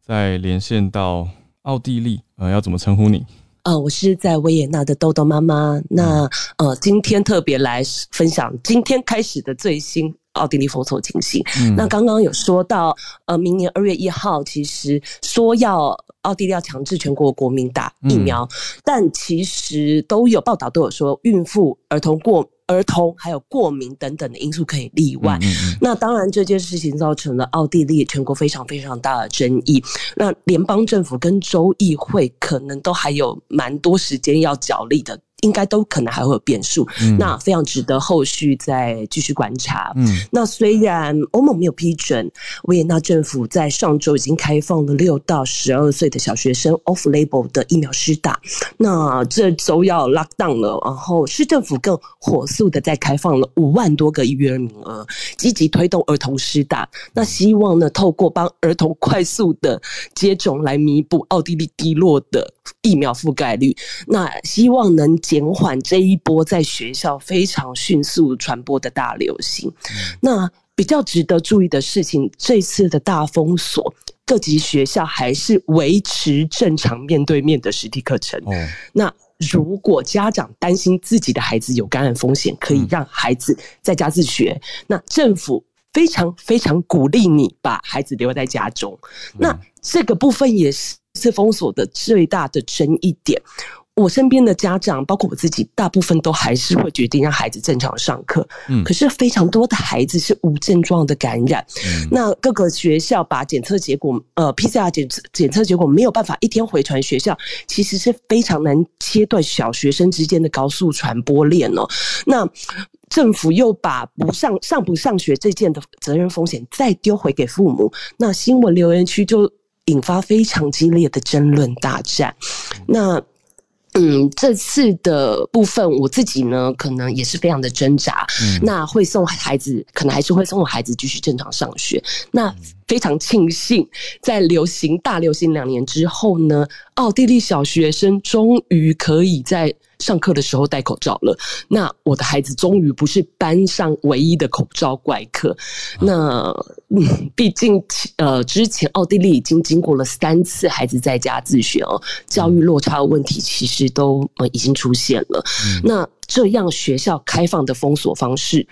再连线到。奥地利，呃，要怎么称呼你？呃，我是在维也纳的豆豆妈妈。那呃，今天特别来分享今天开始的最新奥地利封锁情形。那刚刚有说到，呃，明年二月一号，其实说要奥地利要强制全国国民打疫苗，但其实都有报道都有说，孕妇、儿童过。儿童还有过敏等等的因素可以例外。那当然，这件事情造成了奥地利全国非常非常大的争议。那联邦政府跟州议会可能都还有蛮多时间要角力的。应该都可能还会有变数，那非常值得后续再继续观察。嗯，那虽然欧盟没有批准，维也纳政府在上周已经开放了六到十二岁的小学生 off label 的疫苗施打，那这周要 lock down 了，然后市政府更火速的在开放了五万多个预约名额，积极推动儿童施打。那希望呢，透过帮儿童快速的接种来弥补奥地利低落的疫苗覆盖率。那希望能。减缓这一波在学校非常迅速传播的大流行。那比较值得注意的事情，这次的大封锁，各级学校还是维持正常面对面的实体课程。那如果家长担心自己的孩子有感染风险，可以让孩子在家自学。那政府非常非常鼓励你把孩子留在家中。那这个部分也是次封锁的最大的争议点。我身边的家长，包括我自己，大部分都还是会决定让孩子正常上课。嗯，可是非常多的孩子是无症状的感染。嗯，那各个学校把检测结果，呃，PCR 检测检测结果没有办法一天回传学校，其实是非常难切断小学生之间的高速传播链哦。那政府又把不上上不上学这件的责任风险再丢回给父母，那新闻留言区就引发非常激烈的争论大战。那。嗯，这次的部分我自己呢，可能也是非常的挣扎。那会送孩子，可能还是会送我孩子继续正常上学。那非常庆幸，在流行大流行两年之后呢，奥地利小学生终于可以在。上课的时候戴口罩了，那我的孩子终于不是班上唯一的口罩怪客。那嗯，毕竟呃，之前奥地利已经经过了三次孩子在家自学哦，教育落差的问题其实都呃已经出现了。那这样学校开放的封锁方式，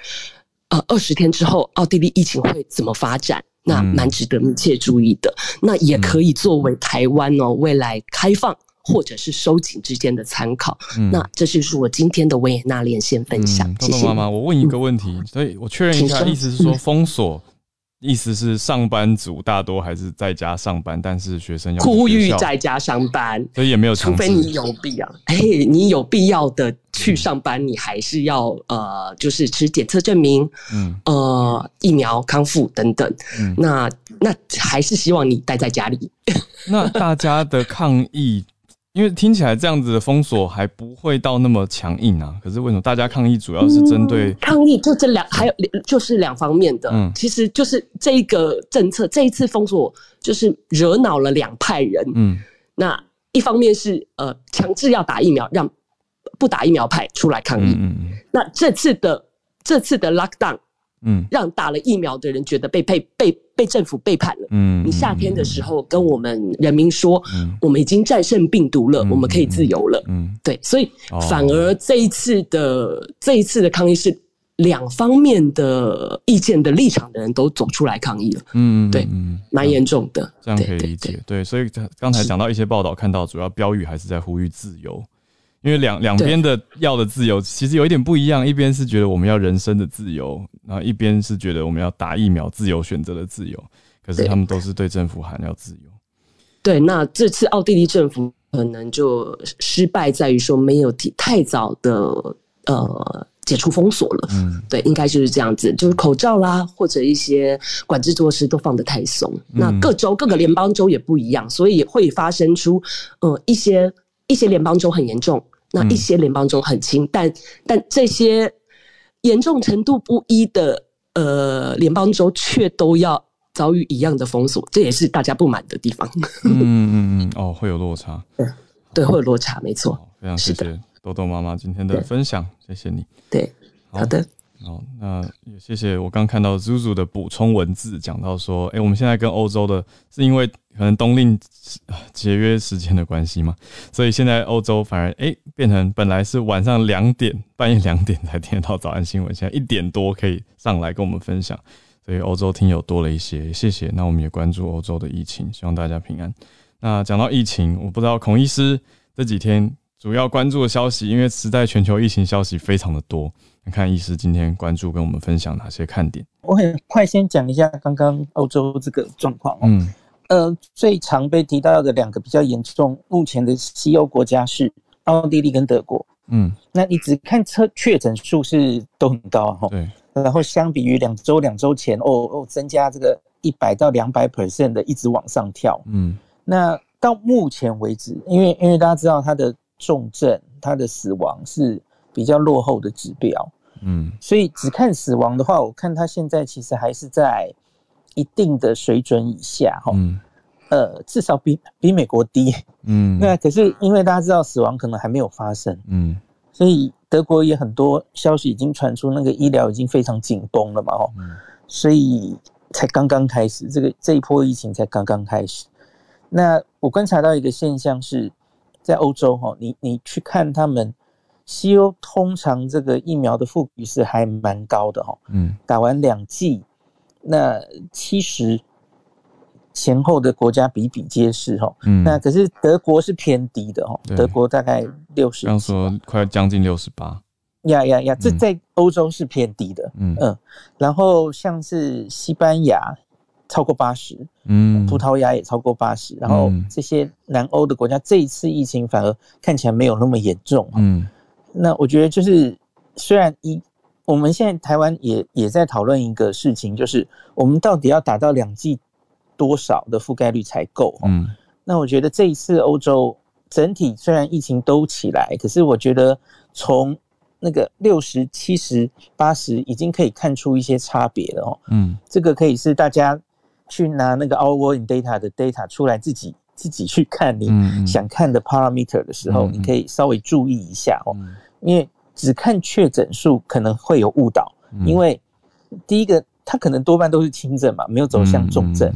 呃，二十天之后奥地利疫情会怎么发展？那蛮值得密切注意的。那也可以作为台湾哦未来开放。或者是收紧之间的参考，那这就是我今天的维也纳连线分享。谢谢妈妈，我问一个问题，所以我确认一下，意思是说封锁，意思是上班族大多还是在家上班，但是学生要呼吁在家上班，所以也没有，除非你有必要，哎，你有必要的去上班，你还是要呃，就是持检测证明，嗯，呃，疫苗康复等等，嗯，那那还是希望你待在家里。那大家的抗议。因为听起来这样子的封锁还不会到那么强硬啊，可是为什么大家抗议主要是针对抗议？就这两，还有就是两方面的，嗯，其实就是这一个政策，这一次封锁就是惹恼了两派人，嗯，那一方面是呃强制要打疫苗，让不打疫苗派出来抗议，嗯嗯，那这次的这次的 lockdown 嗯，让打了疫苗的人觉得被被被被政府背叛了。嗯，你夏天的时候跟我们人民说，我们已经战胜病毒了，我们可以自由了。嗯，对，所以反而这一次的这一次的抗议是两方面的意见的立场的人都走出来抗议了。嗯，对，蛮严重的，这样可以理解。对，所以刚才讲到一些报道，看到主要标语还是在呼吁自由。因为两两边的要的自由其实有一点不一样，一边是觉得我们要人生的自由，然后一边是觉得我们要打疫苗自由选择的自由。可是他们都是对政府喊要自由。对，那这次奥地利政府可能就失败在于说没有太早的呃解除封锁了。嗯，对，应该就是这样子，就是口罩啦或者一些管制措施都放得太松。那各州各个联邦州也不一样，所以会发生出呃一些。一些联邦州很严重，那一些联邦州很轻，但但这些严重程度不一的呃联邦州却都要遭遇一样的封锁，这也是大家不满的地方。嗯嗯嗯，哦，会有落差，对，会有落差，没错。非常谢谢豆豆妈妈今天的分享，谢谢你。对，好的。哦，那也谢谢我刚看到 Zuzu 的补充文字，讲到说，哎，我们现在跟欧洲的是因为可能冬令节约时间的关系嘛，所以现在欧洲反而哎变成本来是晚上两点半夜两点才听得到早安新闻，现在一点多可以上来跟我们分享，所以欧洲听友多了一些，谢谢。那我们也关注欧洲的疫情，希望大家平安。那讲到疫情，我不知道孔医师这几天主要关注的消息，因为时代全球疫情消息非常的多。看医师今天关注跟我们分享哪些看点？我很快先讲一下刚刚欧洲这个状况。嗯，呃，最常被提到的两个比较严重，目前的西欧国家是奥地利跟德国。嗯，那你只看测确诊数是都很高哈。对。然后相比于两周两周前，哦哦，增加这个一百到两百 percent 的一直往上跳。嗯。那到目前为止，因为因为大家知道它的重症、他的死亡是比较落后的指标。嗯，所以只看死亡的话，我看他现在其实还是在一定的水准以下，哈，呃，至少比比美国低，嗯，那可是因为大家知道死亡可能还没有发生，嗯，所以德国也很多消息已经传出，那个医疗已经非常紧绷了嘛，哈，所以才刚刚开始，这个这一波疫情才刚刚开始。那我观察到一个现象是在欧洲，哈，你你去看他们。西欧通常这个疫苗的覆盖是还蛮高的哈，嗯，打完两剂，那七十前后的国家比比皆是哈，嗯，那可是德国是偏低的哈，德国大概六十，刚说快将近六十八，呀呀呀，这在欧洲是偏低的，嗯。嗯，然后像是西班牙超过八十，嗯，葡萄牙也超过八十，然后这些南欧的国家这一次疫情反而看起来没有那么严重，嗯。那我觉得就是，虽然一我们现在台湾也也在讨论一个事情，就是我们到底要达到两剂多少的覆盖率才够？嗯，那我觉得这一次欧洲整体虽然疫情都起来，可是我觉得从那个六十七十八十已经可以看出一些差别了哦。嗯，这个可以是大家去拿那个 Our World in Data 的 data 出来自己。自己去看你想看的 parameter 的时候，你可以稍微注意一下哦，因为只看确诊数可能会有误导。因为第一个，它可能多半都是轻症嘛，没有走向重症。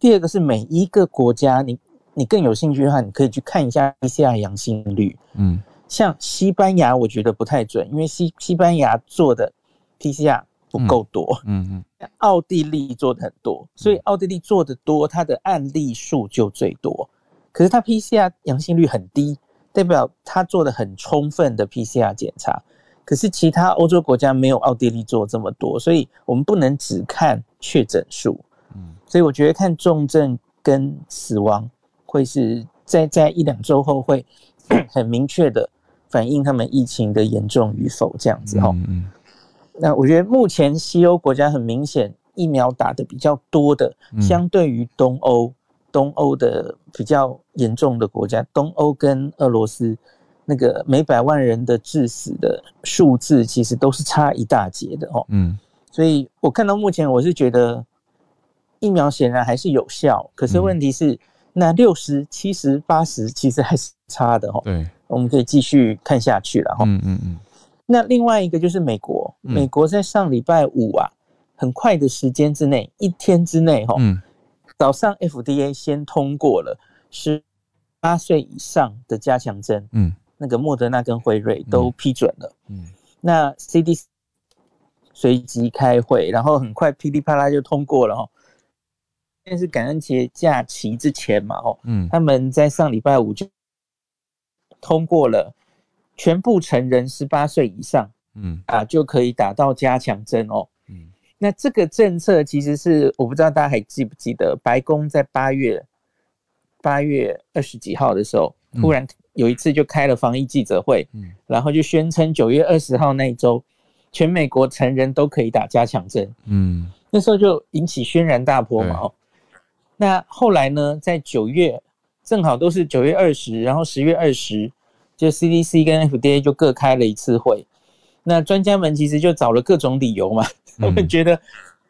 第二个是每一个国家，你你更有兴趣的话，你可以去看一下 PCR 阳性率。嗯，像西班牙，我觉得不太准，因为西西班牙做的 PCR 不够多。嗯嗯，奥地利做的很多，所以奥地利做的多，它的案例数就最多。可是它 PCR 阳性率很低，代表它做的很充分的 PCR 检查。可是其他欧洲国家没有奥地利做这么多，所以我们不能只看确诊数。嗯，所以我觉得看重症跟死亡会是在在一两周后会 很明确的反映他们疫情的严重与否这样子哈。嗯，那我觉得目前西欧国家很明显疫苗打的比较多的，相对于东欧。东欧的比较严重的国家，东欧跟俄罗斯，那个每百万人的致死的数字，其实都是差一大截的哦。嗯，所以我看到目前，我是觉得疫苗显然还是有效，可是问题是，那六十七十八十其实还是差的哦。对，我们可以继续看下去了哈。嗯嗯嗯。那另外一个就是美国，美国在上礼拜五啊，很快的时间之内，一天之内哈，早上 FDA 先通过了十八岁以上的加强针，嗯，那个莫德纳跟辉瑞都批准了，嗯，那 CDC 随即开会，然后很快噼里啪啦就通过了哈。现在是感恩节假期之前嘛，哦，嗯，他们在上礼拜五就通过了，全部成人十八岁以上，嗯。啊就可以打到加强针哦。嗯。那这个政策其实是我不知道大家还记不记得，白宫在八月八月二十几号的时候，突然有一次就开了防疫记者会，嗯，然后就宣称九月二十号那一周，全美国成人都可以打加强针，嗯，那时候就引起轩然大波嘛，哦，那后来呢，在九月正好都是九月二十，然后十月二十，就 CDC 跟 FDA 就各开了一次会，那专家们其实就找了各种理由嘛。他们觉得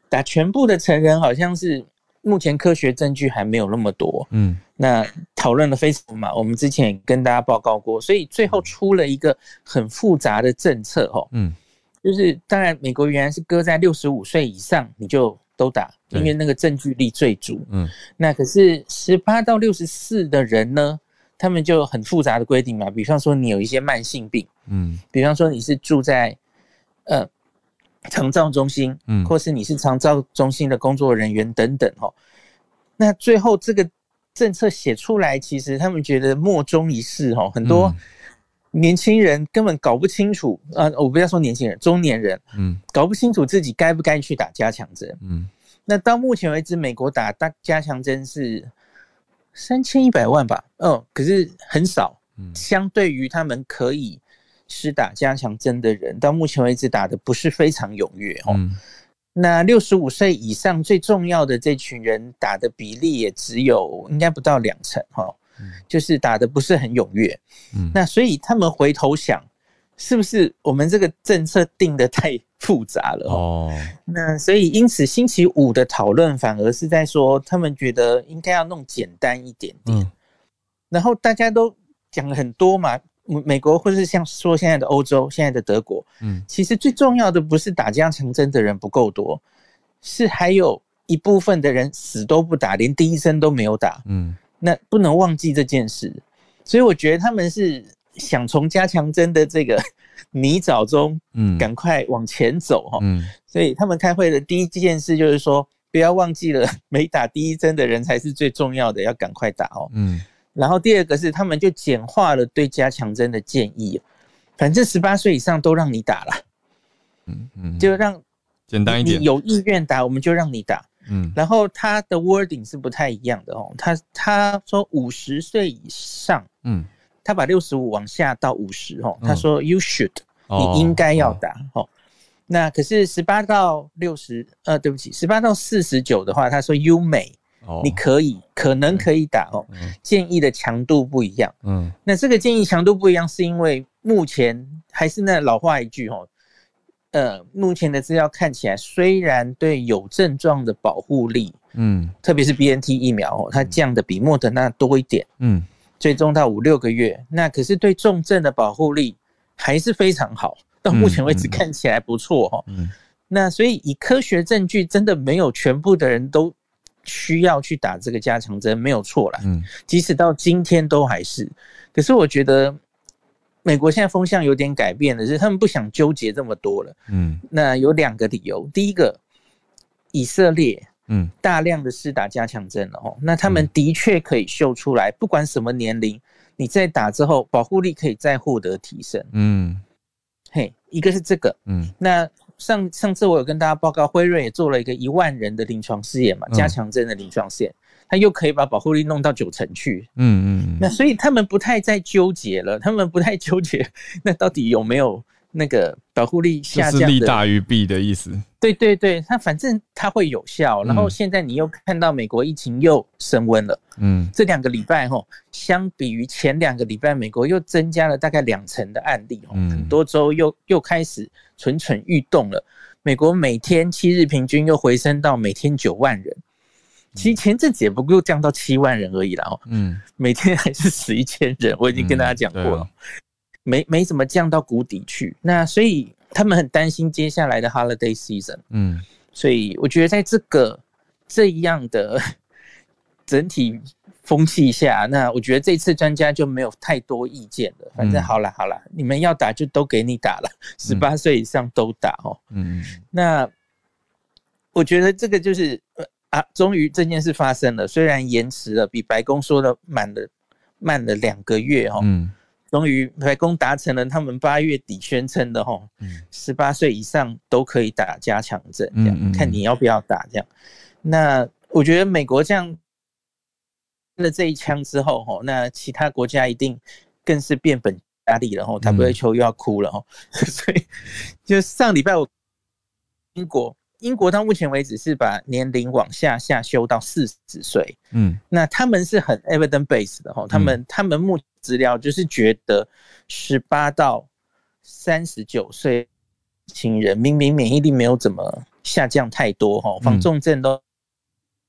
打全部的成人好像是目前科学证据还没有那么多，嗯，那讨论了非常嘛，我们之前也跟大家报告过，所以最后出了一个很复杂的政策，哦，嗯，就是当然美国原来是搁在六十五岁以上你就都打，因为那个证据力最足，嗯，那可是十八到六十四的人呢，他们就很复杂的规定嘛，比方说你有一些慢性病，嗯，比方说你是住在，呃。长照中心，嗯，或是你是长照中心的工作人员等等，哦，那最后这个政策写出来，其实他们觉得莫衷一是，哦，很多年轻人根本搞不清楚，啊，我不要说年轻人，中年人，嗯，搞不清楚自己该不该去打加强针，嗯，那到目前为止，美国打大加强针是三千一百万吧，嗯，可是很少，嗯，相对于他们可以。施打加强针的人到目前为止打的不是非常踊跃哦。那六十五岁以上最重要的这群人打的比例也只有应该不到两成哈，就是打的不是很踊跃。那所以他们回头想，是不是我们这个政策定的太复杂了哦？那所以因此星期五的讨论反而是在说，他们觉得应该要弄简单一点点。然后大家都讲了很多嘛。美国或是像说现在的欧洲，现在的德国，嗯，其实最重要的不是打加强针的人不够多，是还有一部分的人死都不打，连第一针都没有打，嗯，那不能忘记这件事。所以我觉得他们是想从加强针的这个泥沼中，嗯，赶快往前走哈，嗯，所以他们开会的第一件事就是说，不要忘记了没打第一针的人才是最重要的，要赶快打哦，嗯。然后第二个是，他们就简化了对加强针的建议，反正十八岁以上都让你打了，嗯嗯，就让简单一点，有意愿打我们就让你打，嗯。然后他的 wording 是不太一样的哦，他他说五十岁以上，嗯，他把六十五往下到五十哦，他说 you should，你应该要打哦。那可是十八到六十，呃，对不起，十八到四十九的话，他说 you may。你可以可能可以打哦，建议的强度不一样。嗯，那这个建议强度不一样，是因为目前还是那老话一句哦，呃，目前的资料看起来，虽然对有症状的保护力，嗯，特别是 B N T 疫苗哦，它降的比莫德纳多一点，嗯，最终到五六个月，那可是对重症的保护力还是非常好，到目前为止看起来不错哈。嗯，那所以以科学证据，真的没有全部的人都。需要去打这个加强针没有错啦，嗯，即使到今天都还是。可是我觉得美国现在风向有点改变了，是他们不想纠结这么多了，嗯。那有两个理由，第一个，以色列，嗯，大量的施打加强针了哦，那他们的确可以秀出来，不管什么年龄，你在打之后，保护力可以再获得提升，嗯。嘿，一个是这个，嗯，那。上上次我有跟大家报告，辉瑞也做了一个一万人的临床试验嘛，加强针的临床试验，他又可以把保护力弄到九成去。嗯嗯，那所以他们不太在纠结了，他们不太纠结，那到底有没有？那个保护力下降，是利大于弊的意思。对对对，它反正它会有效。然后现在你又看到美国疫情又升温了，嗯，这两个礼拜哈，相比于前两个礼拜，美国又增加了大概两成的案例，嗯，很多州又又开始蠢蠢欲动了。美国每天七日平均又回升到每天九万人，其实前阵子也不过降到七万人而已啦哦，嗯，每天还是死一千人，我已经跟大家讲过了。没没怎么降到谷底去，那所以他们很担心接下来的 holiday season，嗯，所以我觉得在这个这样的 整体风气下，那我觉得这次专家就没有太多意见了。反正好了好了，你们要打就都给你打了，十八岁以上都打哦。嗯，那我觉得这个就是啊，终于这件事发生了，虽然延迟了，比白宫说的慢了慢了两个月哦。嗯。终于，白宫达成了他们八月底宣称的吼，十八岁以上都可以打加强针，这样看你要不要打这样。那我觉得美国这样了这一枪之后吼，那其他国家一定更是变本加厉了吼，WHO 又要哭了吼。所以就上礼拜我英国。英国到目前为止是把年龄往下下修到四十岁，嗯，那他们是很 evidence base 的哈，他们他们目资料就是觉得十八到三十九岁青人明明免疫力没有怎么下降太多哈，防重症都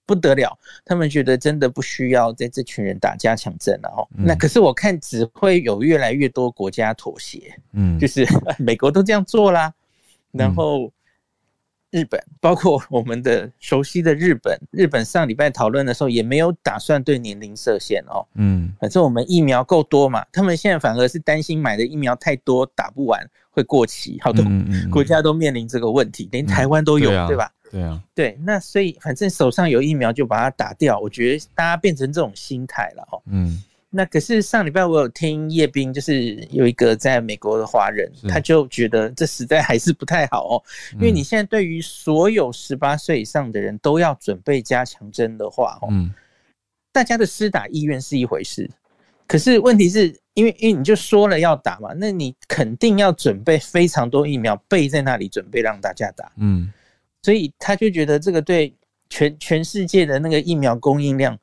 不得了，他们觉得真的不需要在这群人打加强针了哈。那可是我看只会有越来越多国家妥协，嗯，就是 美国都这样做啦，然后。日本包括我们的熟悉的日本，日本上礼拜讨论的时候也没有打算对年龄设限哦。嗯，反正我们疫苗够多嘛，他们现在反而是担心买的疫苗太多打不完会过期，好多国家都面临这个问题，连台湾都有，对吧？对啊，对，那所以反正手上有疫苗就把它打掉，我觉得大家变成这种心态了哦。嗯。那可是上礼拜我有听叶斌，就是有一个在美国的华人，他就觉得这实在还是不太好哦，因为你现在对于所有十八岁以上的人都要准备加强针的话，哦，大家的施打意愿是一回事，可是问题是因为因为你就说了要打嘛，那你肯定要准备非常多疫苗备在那里准备让大家打，嗯，所以他就觉得这个对全全世界的那个疫苗供应量。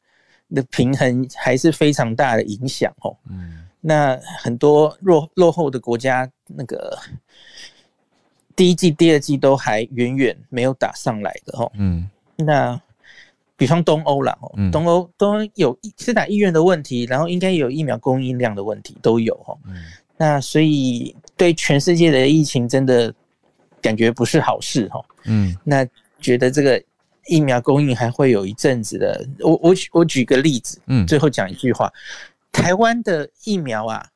的平衡还是非常大的影响哦。嗯，那很多落落后的国家，那个第一季、第二季都还远远没有打上来的哦。嗯，那比方东欧啦，哦，东欧东欧有施打意愿的问题，然后应该有疫苗供应量的问题都有哦。嗯，那所以对全世界的疫情真的感觉不是好事哦。嗯，那觉得这个。疫苗供应还会有一阵子的，我我我举个例子，嗯，最后讲一句话，台湾的疫苗啊，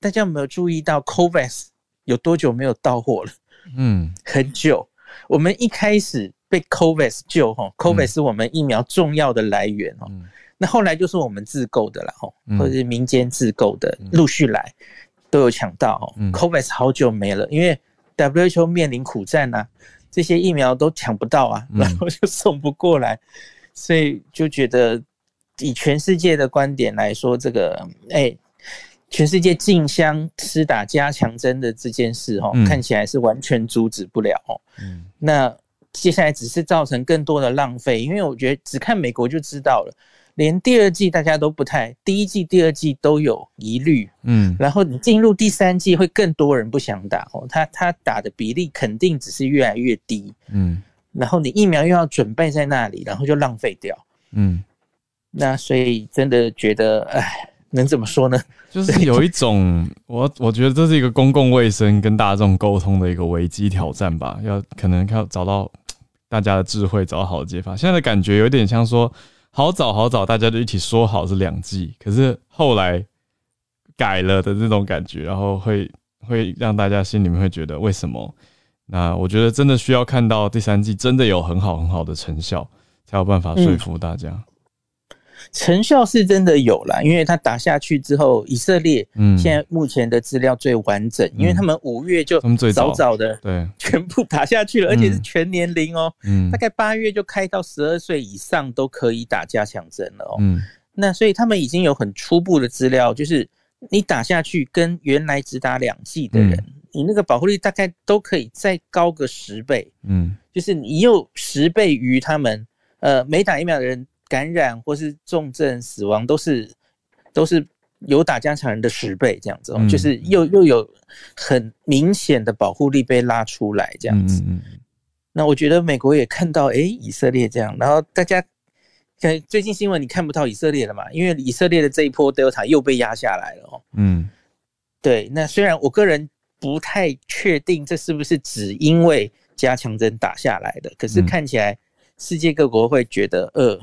大家有没有注意到 COVAX 有多久没有到货了？嗯，很久。我们一开始被 COVAX 救哈，COVAX 是我们疫苗重要的来源哦。那后来就是我们自购的了哈，或者是民间自购的，陆续来都有抢到哦。COVAX 好久没了，因为 WHO 面临苦战呐。这些疫苗都抢不到啊，然后就送不过来，所以就觉得以全世界的观点来说，这个哎，全世界竞相施打加强针的这件事，哈，看起来是完全阻止不了。嗯，那接下来只是造成更多的浪费，因为我觉得只看美国就知道了。连第二季大家都不太，第一季、第二季都有疑虑，嗯，然后你进入第三季会更多人不想打哦，他他打的比例肯定只是越来越低，嗯，然后你疫苗又要准备在那里，然后就浪费掉，嗯，那所以真的觉得，哎，能怎么说呢？就是有一种，我我觉得这是一个公共卫生跟大众沟通的一个危机挑战吧，要可能要找到大家的智慧，找好的解法。现在的感觉有点像说。好早好早，大家就一起说好是两季，可是后来改了的这种感觉，然后会会让大家心里面会觉得为什么？那我觉得真的需要看到第三季真的有很好很好的成效，才有办法说服大家。成效是真的有了，因为他打下去之后，以色列嗯，现在目前的资料最完整，因为他们五月就早。早的对。全部打下去了，而且是全年龄哦，嗯，大概八月就开到十二岁以上都可以打加强针了哦，嗯，那所以他们已经有很初步的资料，就是你打下去跟原来只打两剂的人，你那个保护力大概都可以再高个十倍，嗯，就是你又十倍于他们呃没打疫苗的人。感染或是重症死亡都是都是有打加强人的十倍这样子，就是又又有很明显的保护力被拉出来这样子。那我觉得美国也看到，哎，以色列这样，然后大家看最近新闻你看不到以色列了嘛？因为以色列的这一波 Delta 又被压下来了哦。嗯，对。那虽然我个人不太确定这是不是只因为加强针打下来的，可是看起来世界各国会觉得，呃，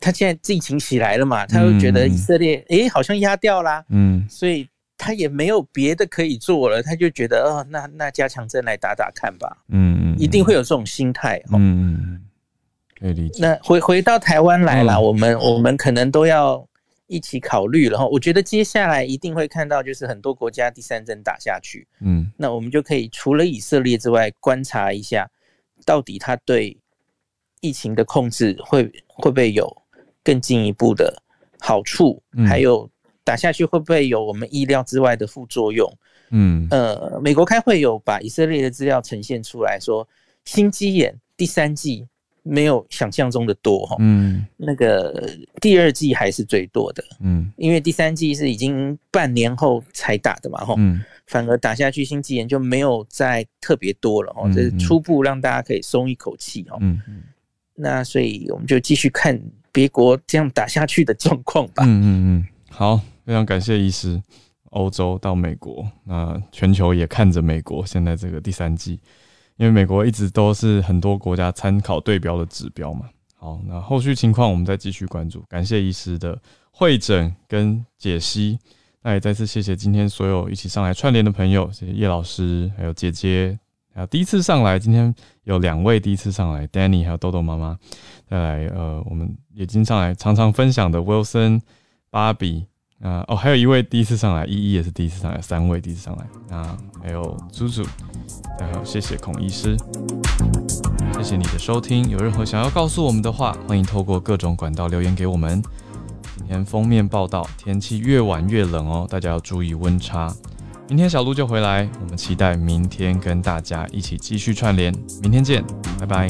他现在疫情起来了嘛，他又觉得以色列，哎，好像压掉啦，嗯，所以他也没有别的可以做了，他就觉得，哦，那那加强针来打打看吧，嗯，一定会有这种心态，嗯，可以理解。那回回到台湾来了，我们我们可能都要。一起考虑了哈，我觉得接下来一定会看到，就是很多国家第三针打下去，嗯，那我们就可以除了以色列之外，观察一下，到底他对疫情的控制会会不会有更进一步的好处，还有打下去会不会有我们意料之外的副作用？嗯，呃，美国开会有把以色列的资料呈现出来说，心肌炎第三季。没有想象中的多哈，嗯，那个第二季还是最多的，嗯，因为第三季是已经半年后才打的嘛，哈，嗯，反而打下去心肌炎就没有再特别多了，哦，这是初步让大家可以松一口气，哈，嗯嗯，那所以我们就继续看别国这样打下去的状况吧，嗯嗯嗯，好，非常感谢医师，欧洲到美国，那全球也看着美国现在这个第三季。因为美国一直都是很多国家参考对标的指标嘛。好，那后续情况我们再继续关注。感谢医师的会诊跟解析。那也再次谢谢今天所有一起上来串联的朋友，谢谢叶老师，还有姐姐，还有第一次上来，今天有两位第一次上来，Danny 还有豆豆妈妈。再来，呃，我们也经常来常常分享的 Wilson、芭比。啊哦，还有一位第一次上来，依依也是第一次上来，三位第一次上来啊，还有猪猪，然后谢谢孔医师，谢谢你的收听。有任何想要告诉我们的话，欢迎透过各种管道留言给我们。今天封面报道，天气越晚越冷哦，大家要注意温差。明天小鹿就回来我们期待明天跟大家一起继续串联。明天见拜拜。